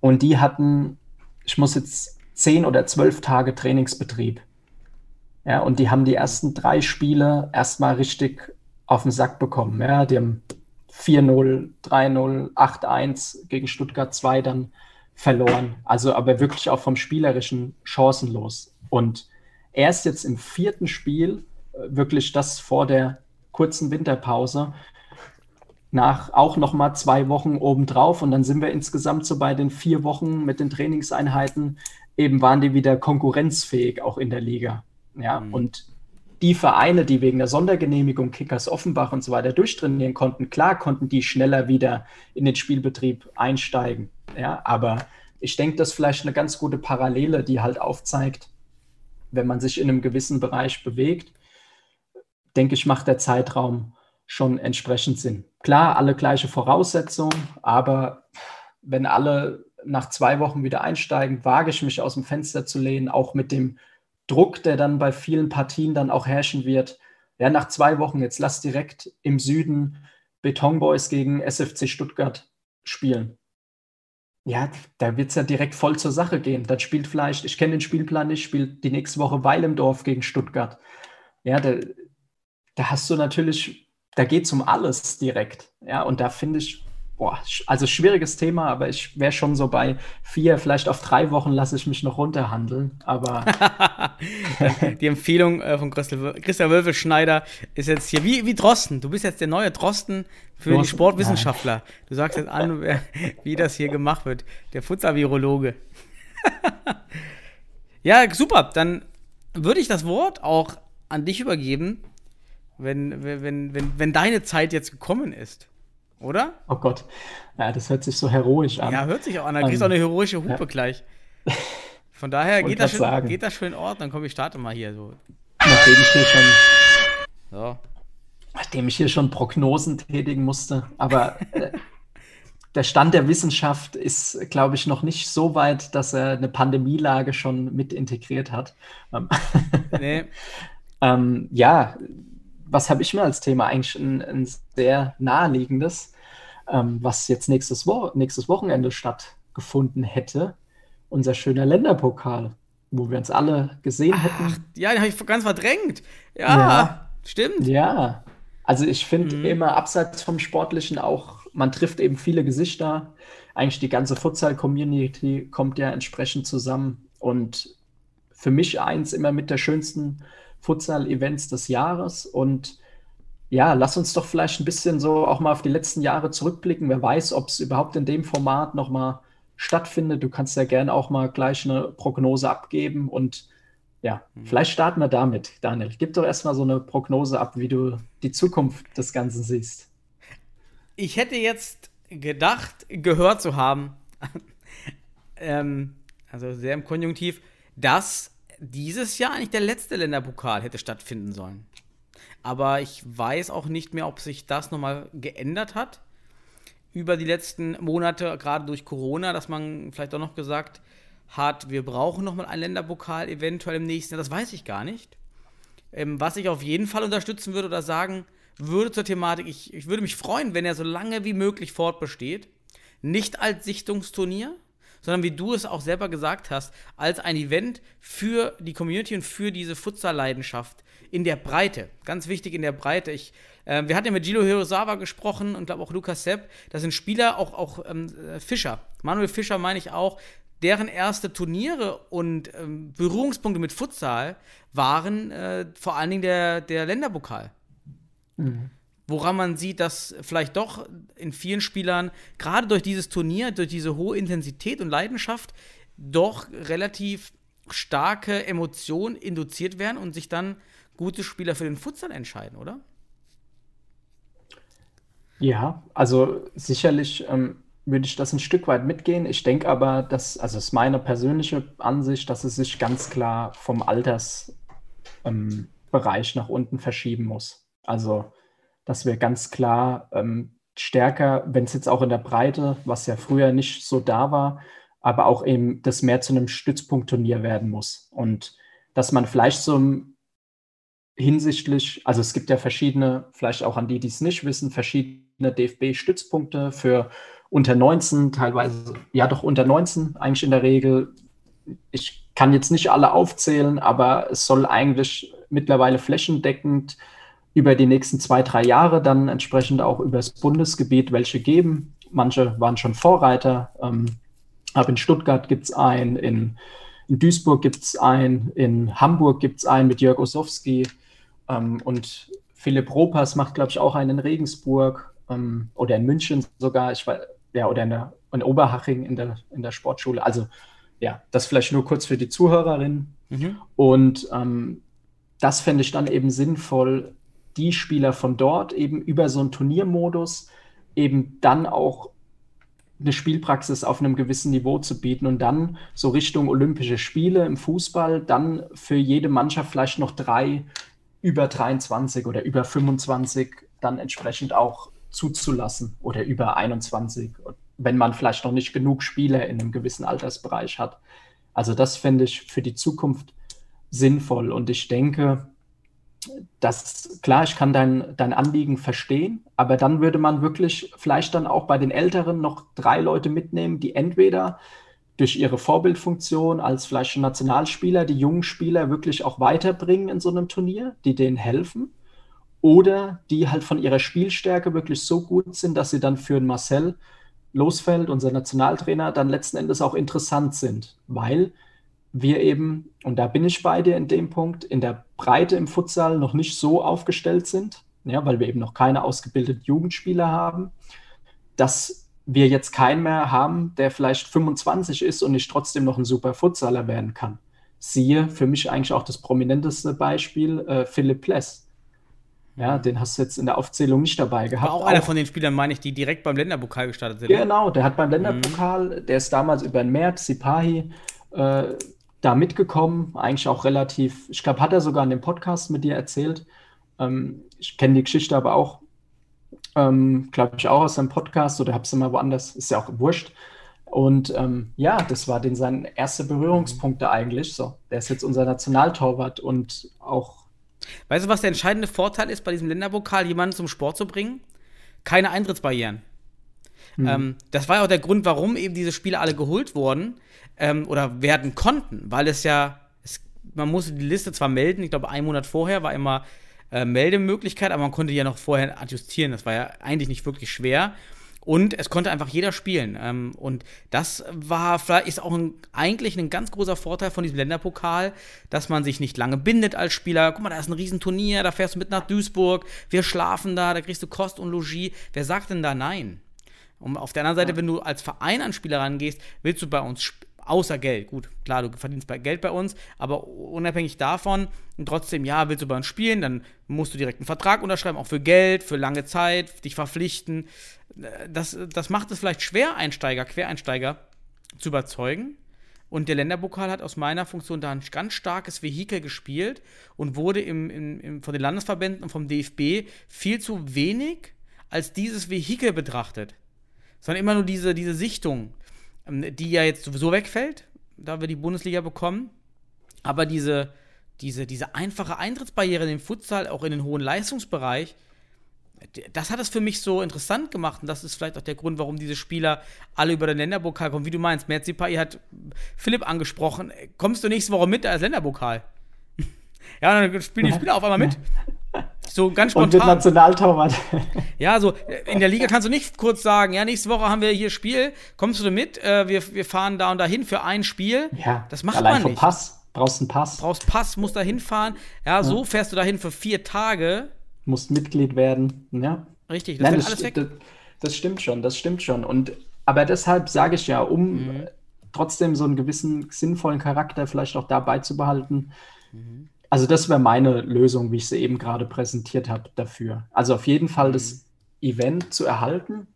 [SPEAKER 6] Und die hatten, ich muss jetzt zehn oder zwölf Tage Trainingsbetrieb. Ja, und die haben die ersten drei Spiele erstmal richtig auf den Sack bekommen. Ja, die haben 4-0, 3-0, 8-1 gegen Stuttgart 2 dann verloren. Also aber wirklich auch vom Spielerischen chancenlos. Und erst jetzt im vierten Spiel, äh, wirklich das vor der kurzen Winterpause, nach auch noch mal zwei Wochen obendrauf und dann sind wir insgesamt so bei den vier Wochen mit den Trainingseinheiten eben waren die wieder konkurrenzfähig auch in der Liga. Ja, mhm. und die Vereine, die wegen der Sondergenehmigung Kickers Offenbach und so weiter durchtrainieren konnten, klar konnten die schneller wieder in den Spielbetrieb einsteigen. Ja, aber ich denke, das ist vielleicht eine ganz gute Parallele, die halt aufzeigt, wenn man sich in einem gewissen Bereich bewegt, denke ich, macht der Zeitraum schon entsprechend Sinn. Klar, alle gleiche Voraussetzungen, aber wenn alle nach zwei Wochen wieder einsteigen, wage ich mich aus dem Fenster zu lehnen, auch mit dem Druck, der dann bei vielen Partien dann auch herrschen wird. Ja, nach zwei Wochen, jetzt lass direkt im Süden Betonboys gegen SFC Stuttgart spielen. Ja, da wird es ja direkt voll zur Sache gehen. Dann spielt vielleicht, ich kenne den Spielplan nicht, spielt die nächste Woche Weilendorf gegen Stuttgart. Ja, da, da hast du natürlich, da geht es um alles direkt. Ja, und da finde ich, boah, also schwieriges Thema, aber ich wäre schon so bei vier, vielleicht auf drei Wochen lasse ich mich noch runterhandeln. Aber
[SPEAKER 5] die Empfehlung äh, von Christian Wölfe-Schneider ist jetzt hier wie, wie Drosten. Du bist jetzt der neue Drosten für Drosten? die Sportwissenschaftler. Nein. Du sagst jetzt an, wie das hier gemacht wird. Der Futsal-Virologe. ja, super. Dann würde ich das Wort auch an dich übergeben, wenn, wenn, wenn, wenn deine Zeit jetzt gekommen ist. Oder?
[SPEAKER 6] Oh Gott. Ja, das hört sich so heroisch an.
[SPEAKER 5] Ja, hört sich auch an. Da kriegst du auch eine heroische Hupe ja. gleich. Von daher geht das, schon, geht das schon in Ordnung. Komm, ich starte mal hier so.
[SPEAKER 6] Nachdem ich hier schon. So. Nachdem ich hier schon Prognosen tätigen musste. Aber äh, der Stand der Wissenschaft ist, glaube ich, noch nicht so weit, dass er eine Pandemielage schon mit integriert hat. Ähm, nee. ähm, ja, was habe ich mir als Thema? Eigentlich ein, ein sehr naheliegendes, ähm, was jetzt nächstes, Wo nächstes Wochenende stattgefunden hätte. Unser schöner Länderpokal, wo wir uns alle gesehen Ach, hätten.
[SPEAKER 5] Ja, den habe ich ganz verdrängt. Ja, ja. stimmt.
[SPEAKER 6] Ja, also ich finde mhm. immer abseits vom Sportlichen auch, man trifft eben viele Gesichter. Eigentlich die ganze Futsal-Community kommt ja entsprechend zusammen. Und für mich eins immer mit der schönsten Futsal-Events des Jahres. Und ja, lass uns doch vielleicht ein bisschen so auch mal auf die letzten Jahre zurückblicken. Wer weiß, ob es überhaupt in dem Format nochmal stattfindet. Du kannst ja gerne auch mal gleich eine Prognose abgeben. Und ja, mhm. vielleicht starten wir damit. Daniel, gib doch erstmal so eine Prognose ab, wie du die Zukunft des Ganzen siehst.
[SPEAKER 5] Ich hätte jetzt gedacht, gehört zu haben, ähm, also sehr im Konjunktiv, dass dieses Jahr eigentlich der letzte Länderpokal hätte stattfinden sollen. Aber ich weiß auch nicht mehr, ob sich das nochmal geändert hat über die letzten Monate, gerade durch Corona, dass man vielleicht auch noch gesagt hat, wir brauchen nochmal ein Länderpokal eventuell im nächsten Jahr. Das weiß ich gar nicht. Ähm, was ich auf jeden Fall unterstützen würde oder sagen würde zur Thematik, ich, ich würde mich freuen, wenn er so lange wie möglich fortbesteht. Nicht als Sichtungsturnier, sondern wie du es auch selber gesagt hast, als ein Event für die Community und für diese Futsal-Leidenschaft in der Breite. Ganz wichtig in der Breite. Ich, äh, wir hatten ja mit Gilo Hirosawa gesprochen und glaube auch Lukas Sepp. Das sind Spieler, auch, auch ähm, Fischer. Manuel Fischer meine ich auch, deren erste Turniere und ähm, Berührungspunkte mit Futsal waren äh, vor allen Dingen der, der Länderpokal. Mhm woran man sieht, dass vielleicht doch in vielen Spielern, gerade durch dieses Turnier, durch diese hohe Intensität und Leidenschaft, doch relativ starke Emotionen induziert werden und sich dann gute Spieler für den Futsal entscheiden, oder?
[SPEAKER 6] Ja, also sicherlich ähm, würde ich das ein Stück weit mitgehen. Ich denke aber, dass, also es ist meine persönliche Ansicht, dass es sich ganz klar vom Altersbereich ähm, nach unten verschieben muss. Also dass wir ganz klar ähm, stärker, wenn es jetzt auch in der Breite, was ja früher nicht so da war, aber auch eben das mehr zu einem Stützpunktturnier werden muss. Und dass man vielleicht so hinsichtlich, also es gibt ja verschiedene, vielleicht auch an die, die es nicht wissen, verschiedene DFB-Stützpunkte für unter 19, teilweise, ja doch unter 19 eigentlich in der Regel. Ich kann jetzt nicht alle aufzählen, aber es soll eigentlich mittlerweile flächendeckend über die nächsten zwei, drei Jahre dann entsprechend auch übers Bundesgebiet welche geben. Manche waren schon Vorreiter. Ähm, aber in Stuttgart gibt es einen, in, in Duisburg gibt es einen, in Hamburg gibt es einen mit Jörg Osowski ähm, und Philipp Ropers macht, glaube ich, auch einen in Regensburg. ähm, oder in München sogar, ich war, ja, oder in, der, in Oberhaching in der, in der Sportschule. Also ja, das vielleicht nur kurz für die Zuhörerinnen. Mhm. Und ähm, das fände ich dann eben sinnvoll, die Spieler von dort eben über so einen Turniermodus eben dann auch eine Spielpraxis auf einem gewissen Niveau zu bieten und dann so Richtung Olympische Spiele im Fußball, dann für jede Mannschaft vielleicht noch drei über 23 oder über 25 dann entsprechend auch zuzulassen oder über 21, wenn man vielleicht noch nicht genug Spieler in einem gewissen Altersbereich hat. Also das fände ich für die Zukunft sinnvoll und ich denke, das, klar, ich kann dein, dein Anliegen verstehen, aber dann würde man wirklich vielleicht dann auch bei den Älteren noch drei Leute mitnehmen, die entweder durch ihre Vorbildfunktion als vielleicht Nationalspieler die jungen Spieler wirklich auch weiterbringen in so einem Turnier, die denen helfen, oder die halt von ihrer Spielstärke wirklich so gut sind, dass sie dann für Marcel Losfeld, unser Nationaltrainer, dann letzten Endes auch interessant sind, weil wir eben, und da bin ich bei dir in dem Punkt, in der Breite im Futsal noch nicht so aufgestellt sind, ja, weil wir eben noch keine ausgebildeten Jugendspieler haben, dass wir jetzt keinen mehr haben, der vielleicht 25 ist und nicht trotzdem noch ein super Futsaler werden kann. Siehe für mich eigentlich auch das prominenteste Beispiel, äh, Philipp Pless. Ja, den hast du jetzt in der Aufzählung nicht dabei gehabt.
[SPEAKER 5] War auch einer von den Spielern, meine ich, die direkt beim Länderpokal gestartet sind.
[SPEAKER 6] Genau, der hat beim Länderpokal, mhm. der ist damals über den März, Sipahi, äh, da mitgekommen, eigentlich auch relativ, ich glaube, hat er sogar in dem Podcast mit dir erzählt. Ähm, ich kenne die Geschichte aber auch, ähm, glaube ich, auch aus seinem Podcast oder habe es immer woanders, ist ja auch wurscht. Und ähm, ja, das war den sein erste Berührungspunkte eigentlich. So, der ist jetzt unser Nationaltorwart und auch.
[SPEAKER 5] Weißt du, was der entscheidende Vorteil ist, bei diesem Länderpokal jemanden zum Sport zu bringen? Keine Eintrittsbarrieren. Mhm. Ähm, das war ja auch der Grund, warum eben diese Spiele alle geholt wurden ähm, oder werden konnten, weil es ja, es, man musste die Liste zwar melden, ich glaube, einen Monat vorher war immer äh, Meldemöglichkeit, aber man konnte ja noch vorher adjustieren. Das war ja eigentlich nicht wirklich schwer. Und es konnte einfach jeder spielen. Ähm, und das war ist auch ein, eigentlich ein ganz großer Vorteil von diesem Länderpokal, dass man sich nicht lange bindet als Spieler. Guck mal, da ist ein Riesenturnier, da fährst du mit nach Duisburg, wir schlafen da, da kriegst du Kost und Logis. Wer sagt denn da nein? Und auf der anderen Seite, wenn du als Verein an Spieler rangehst, willst du bei uns außer Geld. Gut, klar, du verdienst Geld bei uns, aber unabhängig davon und trotzdem, ja, willst du bei uns spielen, dann musst du direkt einen Vertrag unterschreiben, auch für Geld, für lange Zeit, dich verpflichten. Das, das macht es vielleicht schwer, Einsteiger, Quereinsteiger zu überzeugen. Und der Länderpokal hat aus meiner Funktion da ein ganz starkes Vehikel gespielt und wurde im, im, im, von den Landesverbänden und vom DFB viel zu wenig als dieses Vehikel betrachtet sondern immer nur diese, diese Sichtung, die ja jetzt sowieso wegfällt, da wir die Bundesliga bekommen. Aber diese, diese, diese einfache Eintrittsbarriere in den Futsal, auch in den hohen Leistungsbereich, das hat es für mich so interessant gemacht und das ist vielleicht auch der Grund, warum diese Spieler alle über den Länderpokal kommen. Wie du meinst, Merzipai hat Philipp angesprochen. Kommst du nächste Woche mit als Länderpokal? ja, dann spielen die Spieler auf einmal mit. So ganz spontan. Und mit
[SPEAKER 6] Nationaltorwart.
[SPEAKER 5] Ja, so in der Liga kannst du nicht kurz sagen, ja, nächste Woche haben wir hier Spiel, kommst du mit? Äh, wir, wir fahren da und dahin für ein Spiel.
[SPEAKER 6] Ja, das macht allein man nicht. Pass. Brauchst einen Pass.
[SPEAKER 5] Brauchst Pass, musst da hinfahren. Ja, so fährst du dahin für vier Tage.
[SPEAKER 6] Musst Mitglied werden, ja.
[SPEAKER 5] Richtig,
[SPEAKER 6] das Nein, das, alles weg. Das, das, stimmt schon, das stimmt schon. Und aber deshalb sage ich ja, um mhm. trotzdem so einen gewissen sinnvollen Charakter vielleicht auch dabei zu behalten, mhm also das wäre meine Lösung, wie ich sie eben gerade präsentiert habe dafür. Also auf jeden Fall mhm. das Event zu erhalten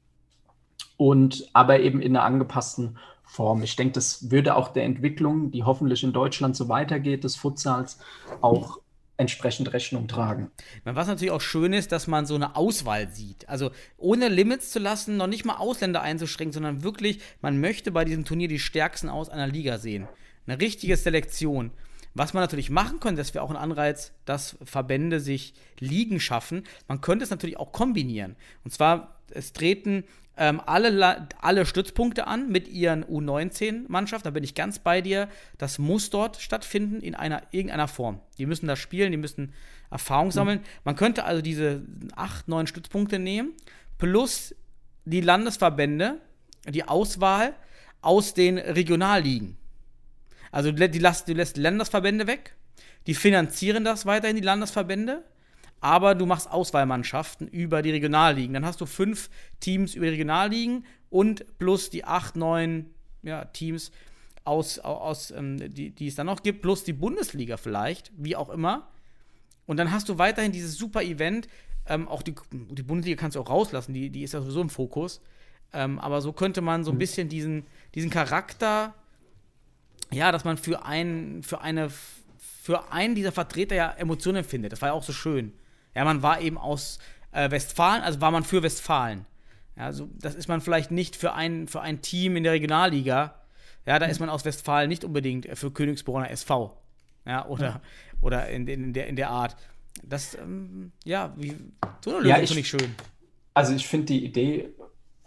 [SPEAKER 6] und aber eben in einer angepassten Form. Ich denke, das würde auch der Entwicklung, die hoffentlich in Deutschland so weitergeht, des Futsals, auch entsprechend Rechnung tragen.
[SPEAKER 5] Was natürlich auch schön ist, dass man so eine Auswahl sieht. Also ohne Limits zu lassen, noch nicht mal Ausländer einzuschränken, sondern wirklich, man möchte bei diesem Turnier die Stärksten aus einer Liga sehen. Eine richtige Selektion. Was man natürlich machen könnte, das wäre auch ein Anreiz, dass Verbände sich Ligen schaffen. Man könnte es natürlich auch kombinieren. Und zwar, es treten ähm, alle, alle Stützpunkte an mit ihren U19-Mannschaften. Da bin ich ganz bei dir. Das muss dort stattfinden in einer, irgendeiner Form. Die müssen da spielen, die müssen Erfahrung mhm. sammeln. Man könnte also diese acht, neun Stützpunkte nehmen, plus die Landesverbände, die Auswahl aus den Regionalligen. Also die, lässt, die lässt Landesverbände weg, die finanzieren das weiterhin, die Landesverbände, aber du machst Auswahlmannschaften über die Regionalligen. Dann hast du fünf Teams über die Regionalligen und plus die acht, neun ja, Teams aus, aus ähm, die, die es dann noch gibt, plus die Bundesliga vielleicht, wie auch immer. Und dann hast du weiterhin dieses super Event. Ähm, auch die, die Bundesliga kannst du auch rauslassen, die, die ist ja sowieso im Fokus. Ähm, aber so könnte man so ein mhm. bisschen diesen, diesen Charakter, ja, dass man für einen, für eine, für einen dieser Vertreter ja Emotionen empfindet. Das war ja auch so schön. Ja, man war eben aus äh, Westfalen, also war man für Westfalen. Ja, also das ist man vielleicht nicht für ein, für ein Team in der Regionalliga. Ja, da ist man aus Westfalen nicht unbedingt für Königsbrunner SV. Ja, oder, ja. oder in, in, der, in der Art. Das, ähm, ja, wie, so eine Lösung ja, finde ich schön.
[SPEAKER 6] Also ich finde die Idee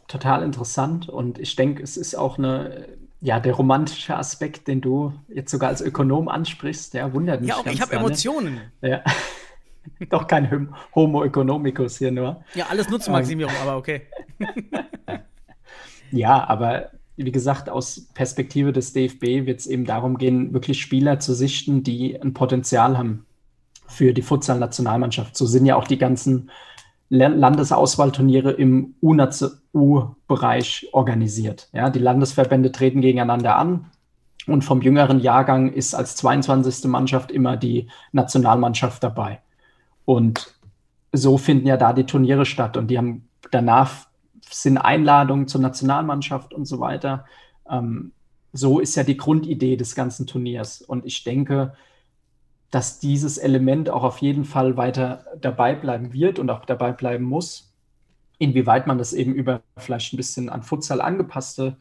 [SPEAKER 6] total interessant und ich denke, es ist auch eine, ja, der romantische Aspekt, den du jetzt sogar als Ökonom ansprichst, der wundert mich.
[SPEAKER 5] Ja, auch ich habe Emotionen.
[SPEAKER 6] Ja. Doch kein Homo economicus hier nur.
[SPEAKER 5] Ja, alles Nutzenmaximierung, ähm. aber okay.
[SPEAKER 6] ja, aber wie gesagt, aus Perspektive des DFB wird es eben darum gehen, wirklich Spieler zu sichten, die ein Potenzial haben für die Futsal-Nationalmannschaft. So sind ja auch die ganzen Landesauswahlturniere im U-Bereich organisiert. Ja, die Landesverbände treten gegeneinander an und vom jüngeren Jahrgang ist als 22. Mannschaft immer die Nationalmannschaft dabei. Und so finden ja da die Turniere statt und die haben danach sind Einladungen zur Nationalmannschaft und so weiter. Ähm, so ist ja die Grundidee des ganzen Turniers. Und ich denke, dass dieses Element auch auf jeden Fall weiter dabei bleiben wird und auch dabei bleiben muss. Inwieweit man das eben über vielleicht ein bisschen an Futsal angepasste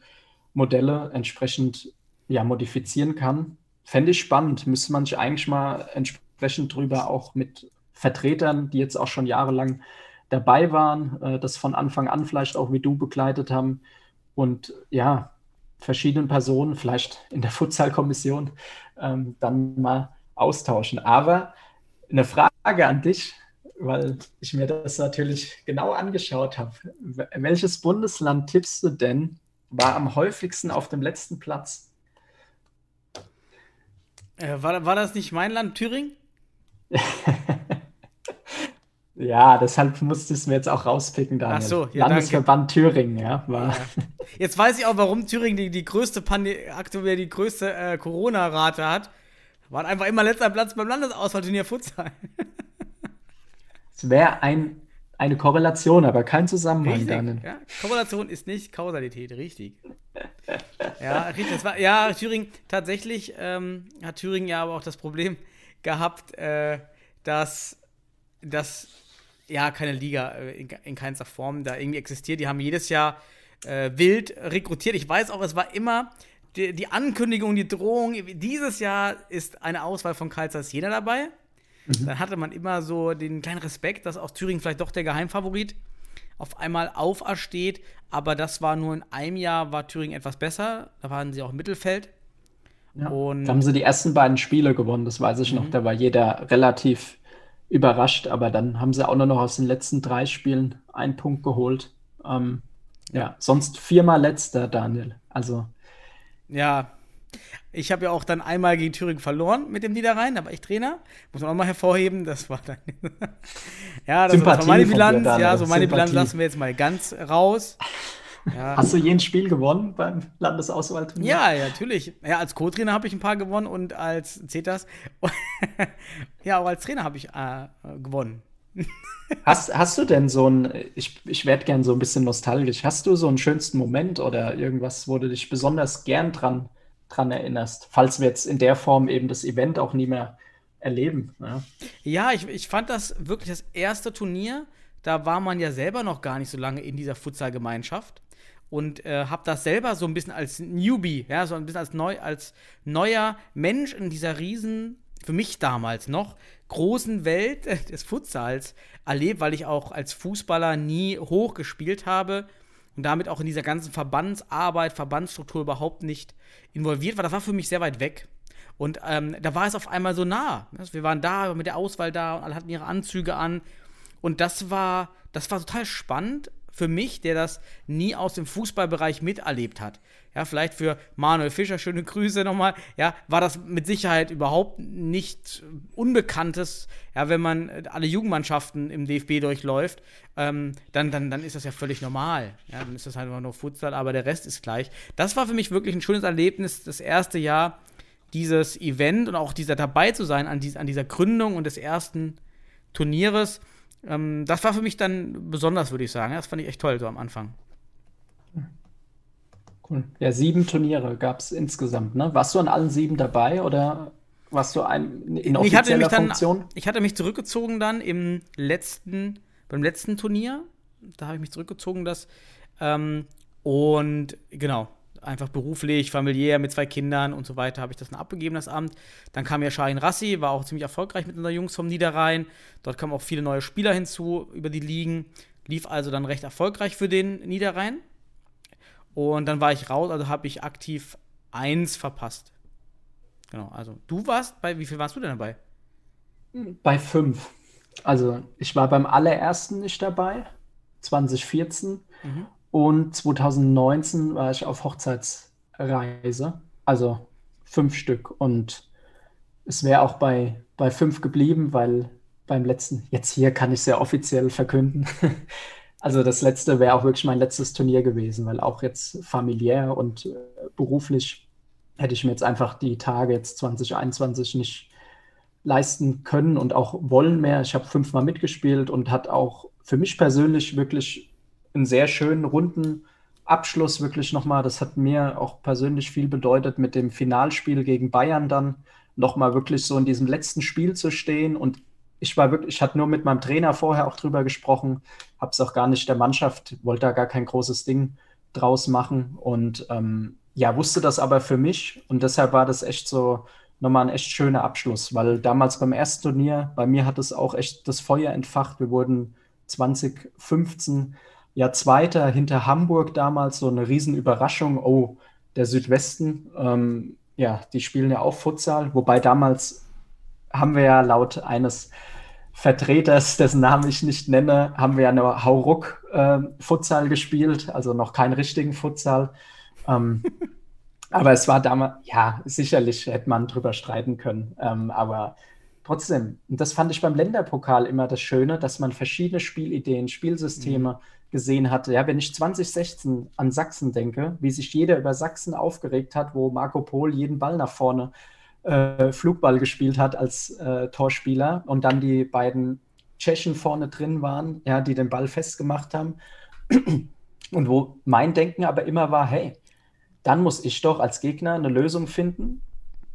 [SPEAKER 6] Modelle entsprechend ja, modifizieren kann, fände ich spannend. Müsste man sich eigentlich mal entsprechend drüber auch mit Vertretern, die jetzt auch schon jahrelang dabei waren, äh, das von Anfang an vielleicht auch wie du begleitet haben und ja, verschiedenen Personen, vielleicht in der Futsalkommission, ähm, dann mal austauschen. Aber eine Frage an dich, weil ich mir das natürlich genau angeschaut habe. Welches Bundesland tippst du denn, war am häufigsten auf dem letzten Platz?
[SPEAKER 5] Äh, war, war das nicht mein Land, Thüringen?
[SPEAKER 6] Ja, deshalb musste es mir jetzt auch rauspicken, Daniel. Ach so, ja, Landesverband danke. Thüringen, ja, war. Ja.
[SPEAKER 5] Jetzt weiß ich auch, warum Thüringen die, die größte Pandemie, aktuell die größte äh, Corona-Rate hat. War einfach immer letzter Platz beim Landesauswahlturnier Futsal.
[SPEAKER 6] Es wäre ein, eine Korrelation, aber kein Zusammenhang,
[SPEAKER 5] richtig. Ja, Korrelation ist nicht Kausalität, richtig. ja, richtig. Das war, ja, Thüringen, tatsächlich ähm, hat Thüringen ja aber auch das Problem gehabt, äh, dass, dass ja, keine Liga äh, in, in keinster Form da irgendwie existiert. Die haben jedes Jahr äh, wild rekrutiert. Ich weiß auch, es war immer die, die, Ankündigung, die Drohung. Dieses Jahr ist eine Auswahl von Karl Jena dabei. Mhm. Dann hatte man immer so den kleinen Respekt, dass auch Thüringen vielleicht doch der Geheimfavorit auf einmal aufersteht. Aber das war nur in einem Jahr, war Thüringen etwas besser. Da waren sie auch im Mittelfeld.
[SPEAKER 6] Ja. Und da haben sie die ersten beiden Spiele gewonnen, das weiß ich mhm. noch. Da war jeder relativ überrascht, aber dann haben sie auch nur noch aus den letzten drei Spielen einen Punkt geholt. Ähm, ja. ja, sonst viermal letzter, Daniel. Also.
[SPEAKER 5] Ja, ich habe ja auch dann einmal gegen Thüringen verloren mit dem Niederrhein, da war ich Trainer. Muss man auch mal hervorheben, das war dann. ja, das, war meine Bilanz. Dir, ja, so meine Sympathie. Bilanz lassen wir jetzt mal ganz raus.
[SPEAKER 6] Ja. Hast du jedes Spiel gewonnen beim Landesauswahlturnier?
[SPEAKER 5] Ja, ja, natürlich. Ja, als Co-Trainer habe ich ein paar gewonnen und als CETAS. ja, auch als Trainer habe ich äh, gewonnen.
[SPEAKER 6] Hast, hast du denn so ein, ich, ich werde gern so ein bisschen nostalgisch, hast du so einen schönsten Moment oder irgendwas, wo du dich besonders gern dran, dran erinnerst, falls wir jetzt in der Form eben das Event auch nie mehr erleben?
[SPEAKER 5] Ja, ja ich, ich fand das wirklich das erste Turnier, da war man ja selber noch gar nicht so lange in dieser Futsal-Gemeinschaft und äh, habe das selber so ein bisschen als Newbie, ja, so ein bisschen als, neu, als neuer Mensch in dieser riesen, für mich damals noch, großen Welt des Futsals erlebt, weil ich auch als Fußballer nie hoch gespielt habe und damit auch in dieser ganzen Verbandsarbeit, Verbandsstruktur überhaupt nicht involviert war. Das war für mich sehr weit weg. Und ähm, da war es auf einmal so nah. Wir waren da mit der Auswahl da und alle hatten ihre Anzüge an. Und das war, das war total spannend, für mich, der das nie aus dem Fußballbereich miterlebt hat. ja, vielleicht für Manuel Fischer, schöne Grüße nochmal, ja, war das mit Sicherheit überhaupt nicht Unbekanntes, ja, wenn man alle Jugendmannschaften im DFB durchläuft, ähm, dann, dann, dann ist das ja völlig normal. Ja, dann ist das halt einfach nur Futsal, aber der Rest ist gleich. Das war für mich wirklich ein schönes Erlebnis, das erste Jahr, dieses Event und auch dieser dabei zu sein an, dies, an dieser Gründung und des ersten Turnieres. Ähm, das war für mich dann besonders, würde ich sagen. Das fand ich echt toll so am Anfang.
[SPEAKER 6] Cool. Ja, sieben Turniere gab es insgesamt, ne? Warst du an allen sieben dabei oder warst du ein, in offizieller
[SPEAKER 5] ich hatte mich dann,
[SPEAKER 6] Funktion?
[SPEAKER 5] Ich hatte mich zurückgezogen dann im letzten, beim letzten Turnier. Da habe ich mich zurückgezogen, das. Ähm, und genau, einfach beruflich, familiär mit zwei Kindern und so weiter habe ich das dann abgegeben, das Amt. Dann kam ja Shahin Rassi, war auch ziemlich erfolgreich mit unseren Jungs vom Niederrhein. Dort kamen auch viele neue Spieler hinzu über die Ligen. Lief also dann recht erfolgreich für den Niederrhein. Und dann war ich raus, also habe ich aktiv eins verpasst. Genau, also du warst bei, wie viel warst du denn dabei?
[SPEAKER 6] Bei fünf. Also ich war beim allerersten nicht dabei, 2014. Mhm. Und 2019 war ich auf Hochzeitsreise, also fünf Stück. Und es wäre auch bei, bei fünf geblieben, weil beim letzten, jetzt hier kann ich sehr offiziell verkünden. also das letzte wäre auch wirklich mein letztes Turnier gewesen, weil auch jetzt familiär und äh, beruflich hätte ich mir jetzt einfach die Tage jetzt 2021 nicht leisten können und auch wollen mehr. Ich habe fünfmal mitgespielt und hat auch für mich persönlich wirklich einen sehr schönen, runden Abschluss wirklich nochmal. Das hat mir auch persönlich viel bedeutet, mit dem Finalspiel gegen Bayern dann nochmal wirklich so in diesem letzten Spiel zu stehen. Und ich war wirklich, ich hatte nur mit meinem Trainer vorher auch drüber gesprochen, habe es auch gar nicht der Mannschaft, wollte da gar kein großes Ding draus machen. Und ähm, ja, wusste das aber für mich. Und deshalb war das echt so nochmal ein echt schöner Abschluss, weil damals beim ersten Turnier, bei mir hat es auch echt das Feuer entfacht. Wir wurden 2015 ja Zweiter hinter Hamburg damals, so eine Riesenüberraschung. Oh, der Südwesten, ähm, ja, die spielen ja auch Futsal, wobei damals haben wir ja laut eines Vertreters, dessen Namen ich nicht nenne, haben wir ja nur Hauruck äh, Futsal gespielt, also noch keinen richtigen Futsal. Ähm, aber es war damals, ja, sicherlich hätte man drüber streiten können, ähm, aber trotzdem, und das fand ich beim Länderpokal immer das Schöne, dass man verschiedene Spielideen, Spielsysteme mhm. Gesehen hatte. Ja, wenn ich 2016 an Sachsen denke, wie sich jeder über Sachsen aufgeregt hat, wo Marco Pol jeden Ball nach vorne äh, Flugball gespielt hat als äh, Torspieler und dann die beiden Tschechen vorne drin waren, ja, die den Ball festgemacht haben. Und wo mein Denken aber immer war, hey, dann muss ich doch als Gegner eine Lösung finden,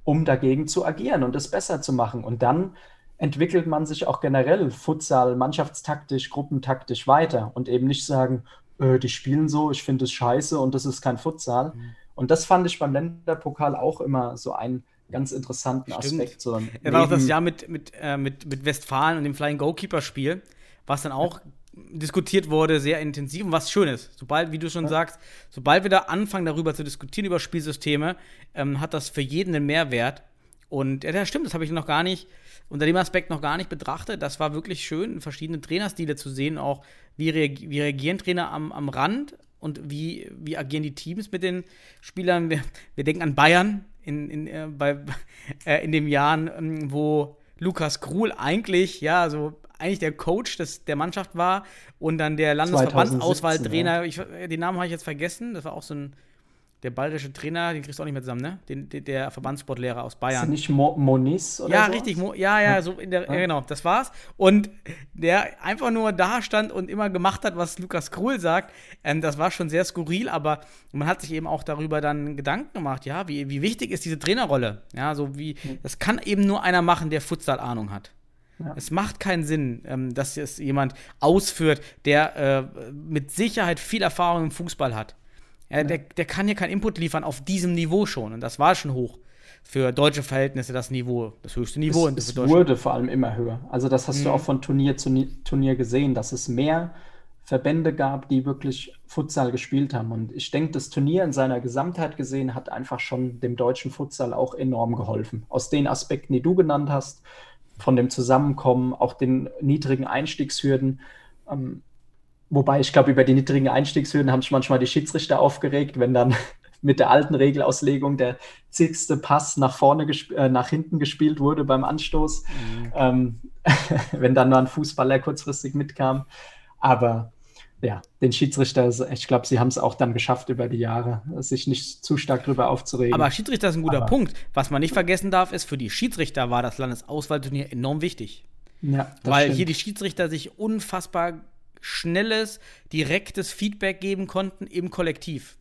[SPEAKER 6] um dagegen zu agieren und es besser zu machen. Und dann entwickelt man sich auch generell Futsal, mannschaftstaktisch, gruppentaktisch weiter und eben nicht sagen, äh, die spielen so, ich finde es scheiße und das ist kein Futsal. Mhm. Und das fand ich beim Länderpokal auch immer so einen ganz interessanten Stimmt. Aspekt. So
[SPEAKER 5] er war auch das Jahr mit, mit, äh, mit, mit Westfalen und dem Flying Goalkeeper-Spiel, was dann auch diskutiert wurde, sehr intensiv und was Schönes. Sobald, wie du schon ja. sagst, sobald wir da anfangen, darüber zu diskutieren, über Spielsysteme, ähm, hat das für jeden einen Mehrwert. Und ja, das stimmt, das habe ich noch gar nicht, unter dem Aspekt noch gar nicht betrachtet. Das war wirklich schön, verschiedene Trainerstile zu sehen, auch wie, reag wie reagieren Trainer am, am Rand und wie, wie agieren die Teams mit den Spielern. Wir, wir denken an Bayern in, in, äh, bei, äh, in den Jahren, äh, wo Lukas Krul eigentlich, ja, so eigentlich der Coach des, der Mannschaft war und dann der Landesverbandsauswahltrainer, ja. den Namen habe ich jetzt vergessen, das war auch so ein der bayerische Trainer, den kriegst du auch nicht mehr zusammen, ne? Den, der, der Verbandssportlehrer aus Bayern. Ist
[SPEAKER 6] nicht Mo Moniz
[SPEAKER 5] oder Ja, so? richtig. Mo ja, ja, so in der, ja. ja. genau, das war's. Und der einfach nur da stand und immer gemacht hat, was Lukas Kruhl sagt, ähm, das war schon sehr skurril, aber man hat sich eben auch darüber dann Gedanken gemacht, ja, wie, wie wichtig ist diese Trainerrolle? Ja, so wie, das kann eben nur einer machen, der Futsal-Ahnung hat. Ja. Es macht keinen Sinn, ähm, dass es jemand ausführt, der äh, mit Sicherheit viel Erfahrung im Fußball hat. Ja. Der, der kann hier keinen Input liefern auf diesem Niveau schon. Und das war schon hoch für deutsche Verhältnisse das Niveau, das höchste Niveau.
[SPEAKER 6] Es, es wurde vor allem immer höher. Also das hast mhm. du auch von Turnier zu Turnier gesehen, dass es mehr Verbände gab, die wirklich Futsal gespielt haben. Und ich denke, das Turnier in seiner Gesamtheit gesehen hat einfach schon dem deutschen Futsal auch enorm geholfen. Aus den Aspekten, die du genannt hast, von dem Zusammenkommen, auch den niedrigen Einstiegshürden. Ähm, wobei ich glaube, über die niedrigen Einstiegshürden haben sich manchmal die Schiedsrichter aufgeregt, wenn dann mit der alten Regelauslegung der zigste Pass nach vorne, äh, nach hinten gespielt wurde beim Anstoß, mhm. ähm, wenn dann nur ein Fußballer kurzfristig mitkam. Aber ja, den Schiedsrichter, ich glaube, sie haben es auch dann geschafft über die Jahre, sich nicht zu stark darüber aufzuregen.
[SPEAKER 5] Aber Schiedsrichter ist ein guter Aber Punkt. Was man nicht vergessen darf, ist, für die Schiedsrichter war das Landesauswahlturnier enorm wichtig. Ja, Weil stimmt. hier die Schiedsrichter sich unfassbar schnelles, direktes Feedback geben konnten im Kollektiv.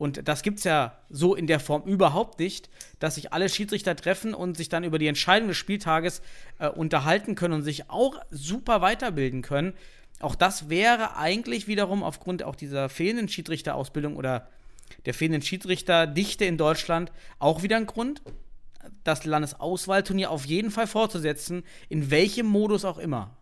[SPEAKER 5] Und das gibt es ja so in der Form überhaupt nicht, dass sich alle Schiedsrichter treffen und sich dann über die Entscheidung des Spieltages äh, unterhalten können und sich auch super weiterbilden können. Auch das wäre eigentlich wiederum aufgrund auch dieser fehlenden Schiedsrichterausbildung oder der fehlenden Schiedsrichterdichte in Deutschland auch wieder ein Grund, das Landesauswahlturnier auf jeden Fall fortzusetzen, in welchem Modus auch immer.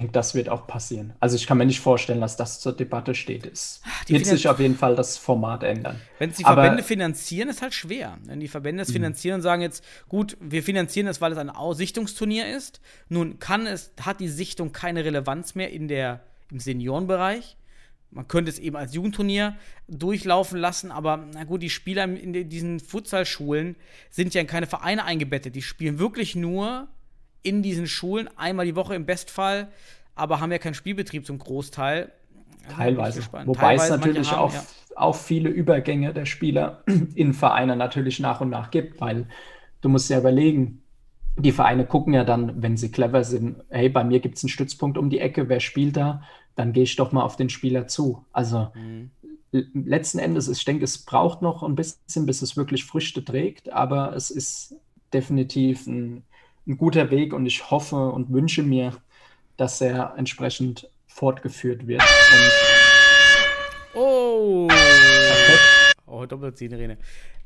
[SPEAKER 6] Denke, das wird auch passieren. Also ich kann mir nicht vorstellen, dass das zur Debatte steht. Es die wird sich auf jeden Fall das Format ändern.
[SPEAKER 5] Wenn es die Aber Verbände finanzieren, ist halt schwer. Wenn die Verbände es mhm. finanzieren und sagen jetzt, gut, wir finanzieren es, weil es ein Sichtungsturnier ist. Nun kann es, hat die Sichtung keine Relevanz mehr in der, im Seniorenbereich. Man könnte es eben als Jugendturnier durchlaufen lassen, aber na gut, die Spieler in diesen Futsalschulen sind ja in keine Vereine eingebettet. Die spielen wirklich nur in diesen Schulen einmal die Woche im Bestfall, aber haben ja keinen Spielbetrieb zum Großteil.
[SPEAKER 6] Teilweise. Wobei Teilweise es natürlich haben, auch, ja. auch viele Übergänge der Spieler in Vereine natürlich nach und nach gibt, weil du musst ja überlegen, die Vereine gucken ja dann, wenn sie clever sind, hey, bei mir gibt es einen Stützpunkt um die Ecke, wer spielt da? Dann gehe ich doch mal auf den Spieler zu. Also mhm. letzten Endes, ich denke, es braucht noch ein bisschen, bis es wirklich Früchte trägt, aber es ist definitiv ein, ein guter Weg und ich hoffe und wünsche mir, dass er entsprechend fortgeführt wird. Und
[SPEAKER 5] oh! Perfekt. Oh, Doppelziehen,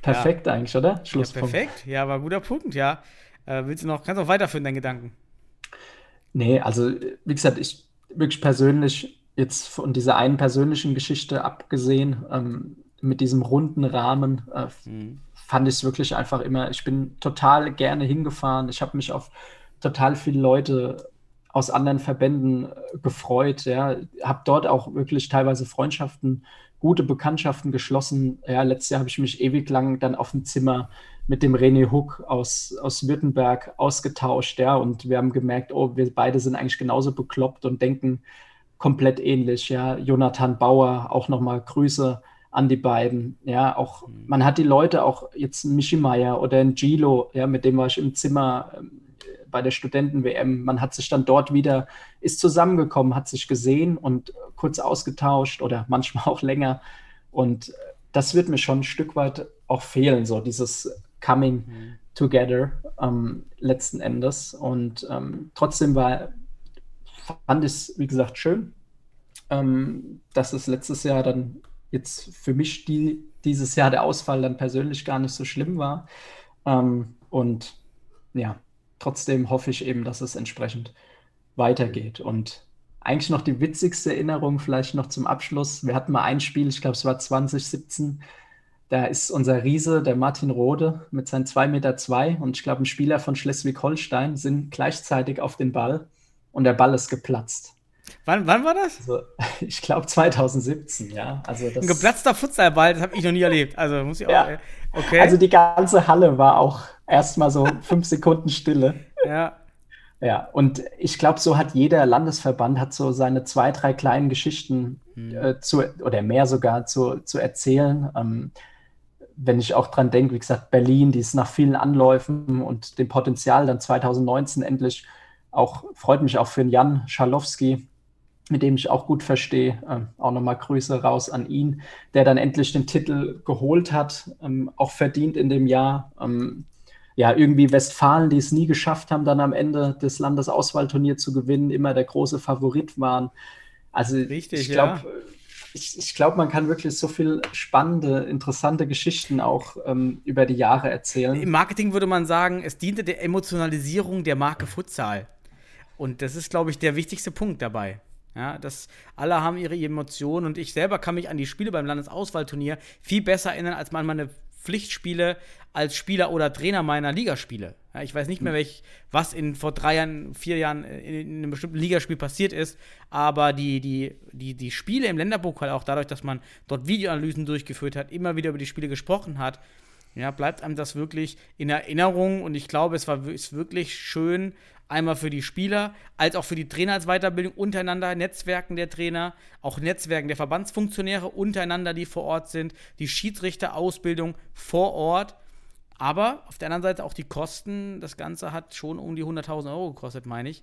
[SPEAKER 6] Perfekt
[SPEAKER 5] ja.
[SPEAKER 6] eigentlich, oder?
[SPEAKER 5] Schlusspunkt. Ja, perfekt. Ja, war ein guter Punkt, ja. Äh, willst du noch, kannst du noch weiterführen, deinen Gedanken?
[SPEAKER 6] Nee, also, wie gesagt, ich wirklich persönlich, jetzt von dieser einen persönlichen Geschichte abgesehen, ähm, mit diesem runden Rahmen, äh, mhm. Fand ich es wirklich einfach immer, ich bin total gerne hingefahren. Ich habe mich auf total viele Leute aus anderen Verbänden äh, gefreut. Ja, habe dort auch wirklich teilweise Freundschaften, gute Bekanntschaften geschlossen. Ja, letztes Jahr habe ich mich ewig lang dann auf dem Zimmer mit dem René Huck aus, aus Württemberg ausgetauscht, ja, und wir haben gemerkt, oh, wir beide sind eigentlich genauso bekloppt und denken komplett ähnlich, ja. Jonathan Bauer, auch nochmal Grüße an die beiden, ja, auch, mhm. man hat die Leute, auch jetzt Michi Meier oder ein Gilo, ja, mit dem war ich im Zimmer ähm, bei der Studenten-WM, man hat sich dann dort wieder, ist zusammengekommen, hat sich gesehen und kurz ausgetauscht oder manchmal auch länger und das wird mir schon ein Stück weit auch fehlen, so dieses coming mhm. together ähm, letzten Endes. Und ähm, trotzdem war, fand ich es, wie gesagt, schön, ähm, dass es letztes Jahr dann jetzt für mich die, dieses Jahr der Ausfall dann persönlich gar nicht so schlimm war. Ähm, und ja, trotzdem hoffe ich eben, dass es entsprechend weitergeht. Und eigentlich noch die witzigste Erinnerung vielleicht noch zum Abschluss. Wir hatten mal ein Spiel, ich glaube, es war 2017 da ist unser Riese, der Martin Rode, mit seinen 2,2 Meter zwei, und ich glaube, ein Spieler von Schleswig-Holstein sind gleichzeitig auf den Ball und der Ball ist geplatzt.
[SPEAKER 5] Wann, wann war das?
[SPEAKER 6] Also, ich glaube 2017, ja. Also
[SPEAKER 5] das, ein geplatzter Futsalball, das habe ich noch nie erlebt. Also muss ich auch. Ja.
[SPEAKER 6] Okay. Also die ganze Halle war auch erstmal so fünf Sekunden Stille.
[SPEAKER 5] Ja.
[SPEAKER 6] Ja, und ich glaube, so hat jeder Landesverband hat so seine zwei, drei kleinen Geschichten hm. äh, zu, oder mehr sogar zu, zu erzählen. Ähm, wenn ich auch dran denke, wie gesagt, Berlin, die ist nach vielen Anläufen und dem Potenzial dann 2019 endlich auch, freut mich auch für den Jan Schalowski, mit dem ich auch gut verstehe. Ähm, auch nochmal Grüße raus an ihn, der dann endlich den Titel geholt hat, ähm, auch verdient in dem Jahr. Ähm, ja, irgendwie Westfalen, die es nie geschafft haben, dann am Ende des Landesauswahlturniers zu gewinnen, immer der große Favorit waren. Also Richtig, ich glaube, ja ich, ich glaube, man kann wirklich so viel spannende, interessante Geschichten auch ähm, über die Jahre erzählen.
[SPEAKER 5] Im Marketing würde man sagen, es diente der Emotionalisierung der Marke Futsal. Und das ist, glaube ich, der wichtigste Punkt dabei. Ja, dass alle haben ihre Emotionen und ich selber kann mich an die Spiele beim Landesauswahlturnier viel besser erinnern als an meine Pflichtspiele als Spieler oder Trainer meiner Ligaspiele. Ja, ich weiß nicht mehr, welch, was in vor drei Jahren, vier Jahren in, in einem bestimmten Ligaspiel passiert ist, aber die, die, die, die Spiele im Länderpokal, auch dadurch, dass man dort Videoanalysen durchgeführt hat, immer wieder über die Spiele gesprochen hat, ja, bleibt einem das wirklich in Erinnerung und ich glaube, es war ist wirklich schön, einmal für die Spieler, als auch für die Trainer als Weiterbildung untereinander, Netzwerken der Trainer, auch Netzwerken der Verbandsfunktionäre untereinander, die vor Ort sind, die Schiedsrichterausbildung vor Ort. Aber auf der anderen Seite auch die Kosten. Das Ganze hat schon um die 100.000 Euro gekostet, meine ich,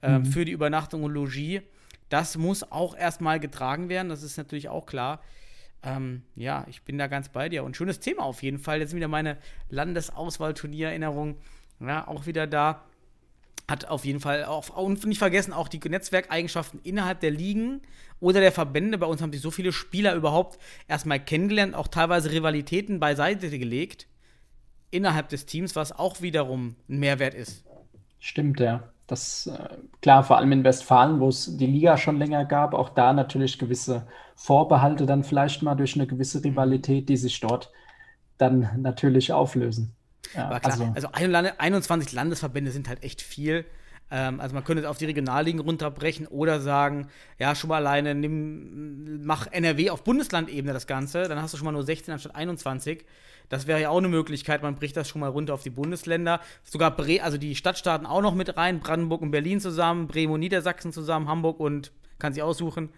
[SPEAKER 5] äh, mhm. für die Übernachtung und Logis. Das muss auch erstmal getragen werden, das ist natürlich auch klar. Ähm, ja, ich bin da ganz bei dir. Und schönes Thema auf jeden Fall. Jetzt sind wieder meine Landesauswahlturniererinnerungen ja, auch wieder da hat auf jeden Fall auch, und nicht vergessen, auch die Netzwerkeigenschaften innerhalb der Ligen oder der Verbände. Bei uns haben sich so viele Spieler überhaupt erstmal kennengelernt, auch teilweise Rivalitäten beiseite gelegt innerhalb des Teams, was auch wiederum ein Mehrwert ist.
[SPEAKER 6] Stimmt, ja. Das, äh, klar, vor allem in Westfalen, wo es die Liga schon länger gab, auch da natürlich gewisse Vorbehalte dann vielleicht mal durch eine gewisse Rivalität, die sich dort dann natürlich auflösen.
[SPEAKER 5] Ja, klar, also, also 21 Landesverbände sind halt echt viel. Ähm, also man könnte es auf die Regionalligen runterbrechen oder sagen, ja, schon mal alleine nimm, mach NRW auf Bundeslandebene das Ganze, dann hast du schon mal nur 16 anstatt 21. Das wäre ja auch eine Möglichkeit, man bricht das schon mal runter auf die Bundesländer. Sogar Bre also die Stadtstaaten auch noch mit rein, Brandenburg und Berlin zusammen, Bremen und Niedersachsen zusammen, Hamburg und kann sich aussuchen.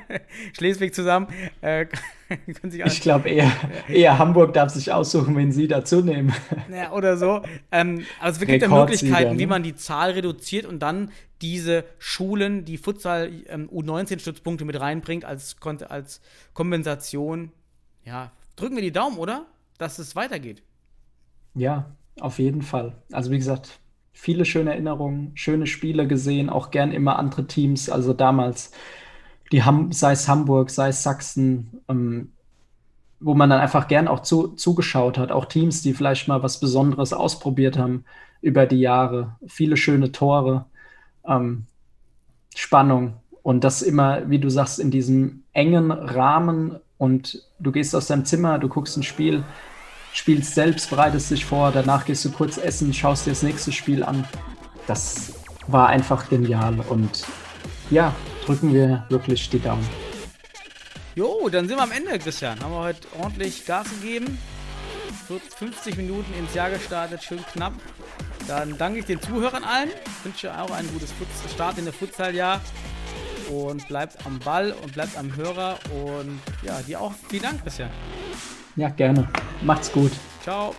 [SPEAKER 5] Schleswig zusammen. Äh,
[SPEAKER 6] ich glaube eher, eher Hamburg darf sich aussuchen, wenn sie dazu nehmen.
[SPEAKER 5] Ja, oder so. Ähm, also es gibt ja Möglichkeiten, ne? wie man die Zahl reduziert und dann diese Schulen, die Futsal ähm, U19-Stützpunkte mit reinbringt als, als Kompensation. Ja, drücken wir die Daumen, oder? Dass es weitergeht.
[SPEAKER 6] Ja, auf jeden Fall. Also wie gesagt, viele schöne Erinnerungen, schöne Spiele gesehen, auch gern immer andere Teams. Also damals die Ham sei es Hamburg, sei es Sachsen, ähm, wo man dann einfach gern auch zu, zugeschaut hat. Auch Teams, die vielleicht mal was Besonderes ausprobiert haben über die Jahre. Viele schöne Tore, ähm, Spannung. Und das immer, wie du sagst, in diesem engen Rahmen. Und du gehst aus deinem Zimmer, du guckst ein Spiel, spielst selbst, bereitest dich vor, danach gehst du kurz essen, schaust dir das nächste Spiel an. Das war einfach genial. Und ja, drücken wir wirklich die Daumen.
[SPEAKER 5] Jo, dann sind wir am Ende, Christian. Haben wir heute ordentlich Gas gegeben. 50 Minuten ins Jahr gestartet, schön knapp. Dann danke ich den Zuhörern allen. Wünsche auch ein gutes Start in der Futsaljahr. Und bleibt am Ball und bleibt am Hörer. Und ja, dir auch vielen Dank, Christian.
[SPEAKER 6] Ja, gerne. Macht's gut.
[SPEAKER 5] Ciao.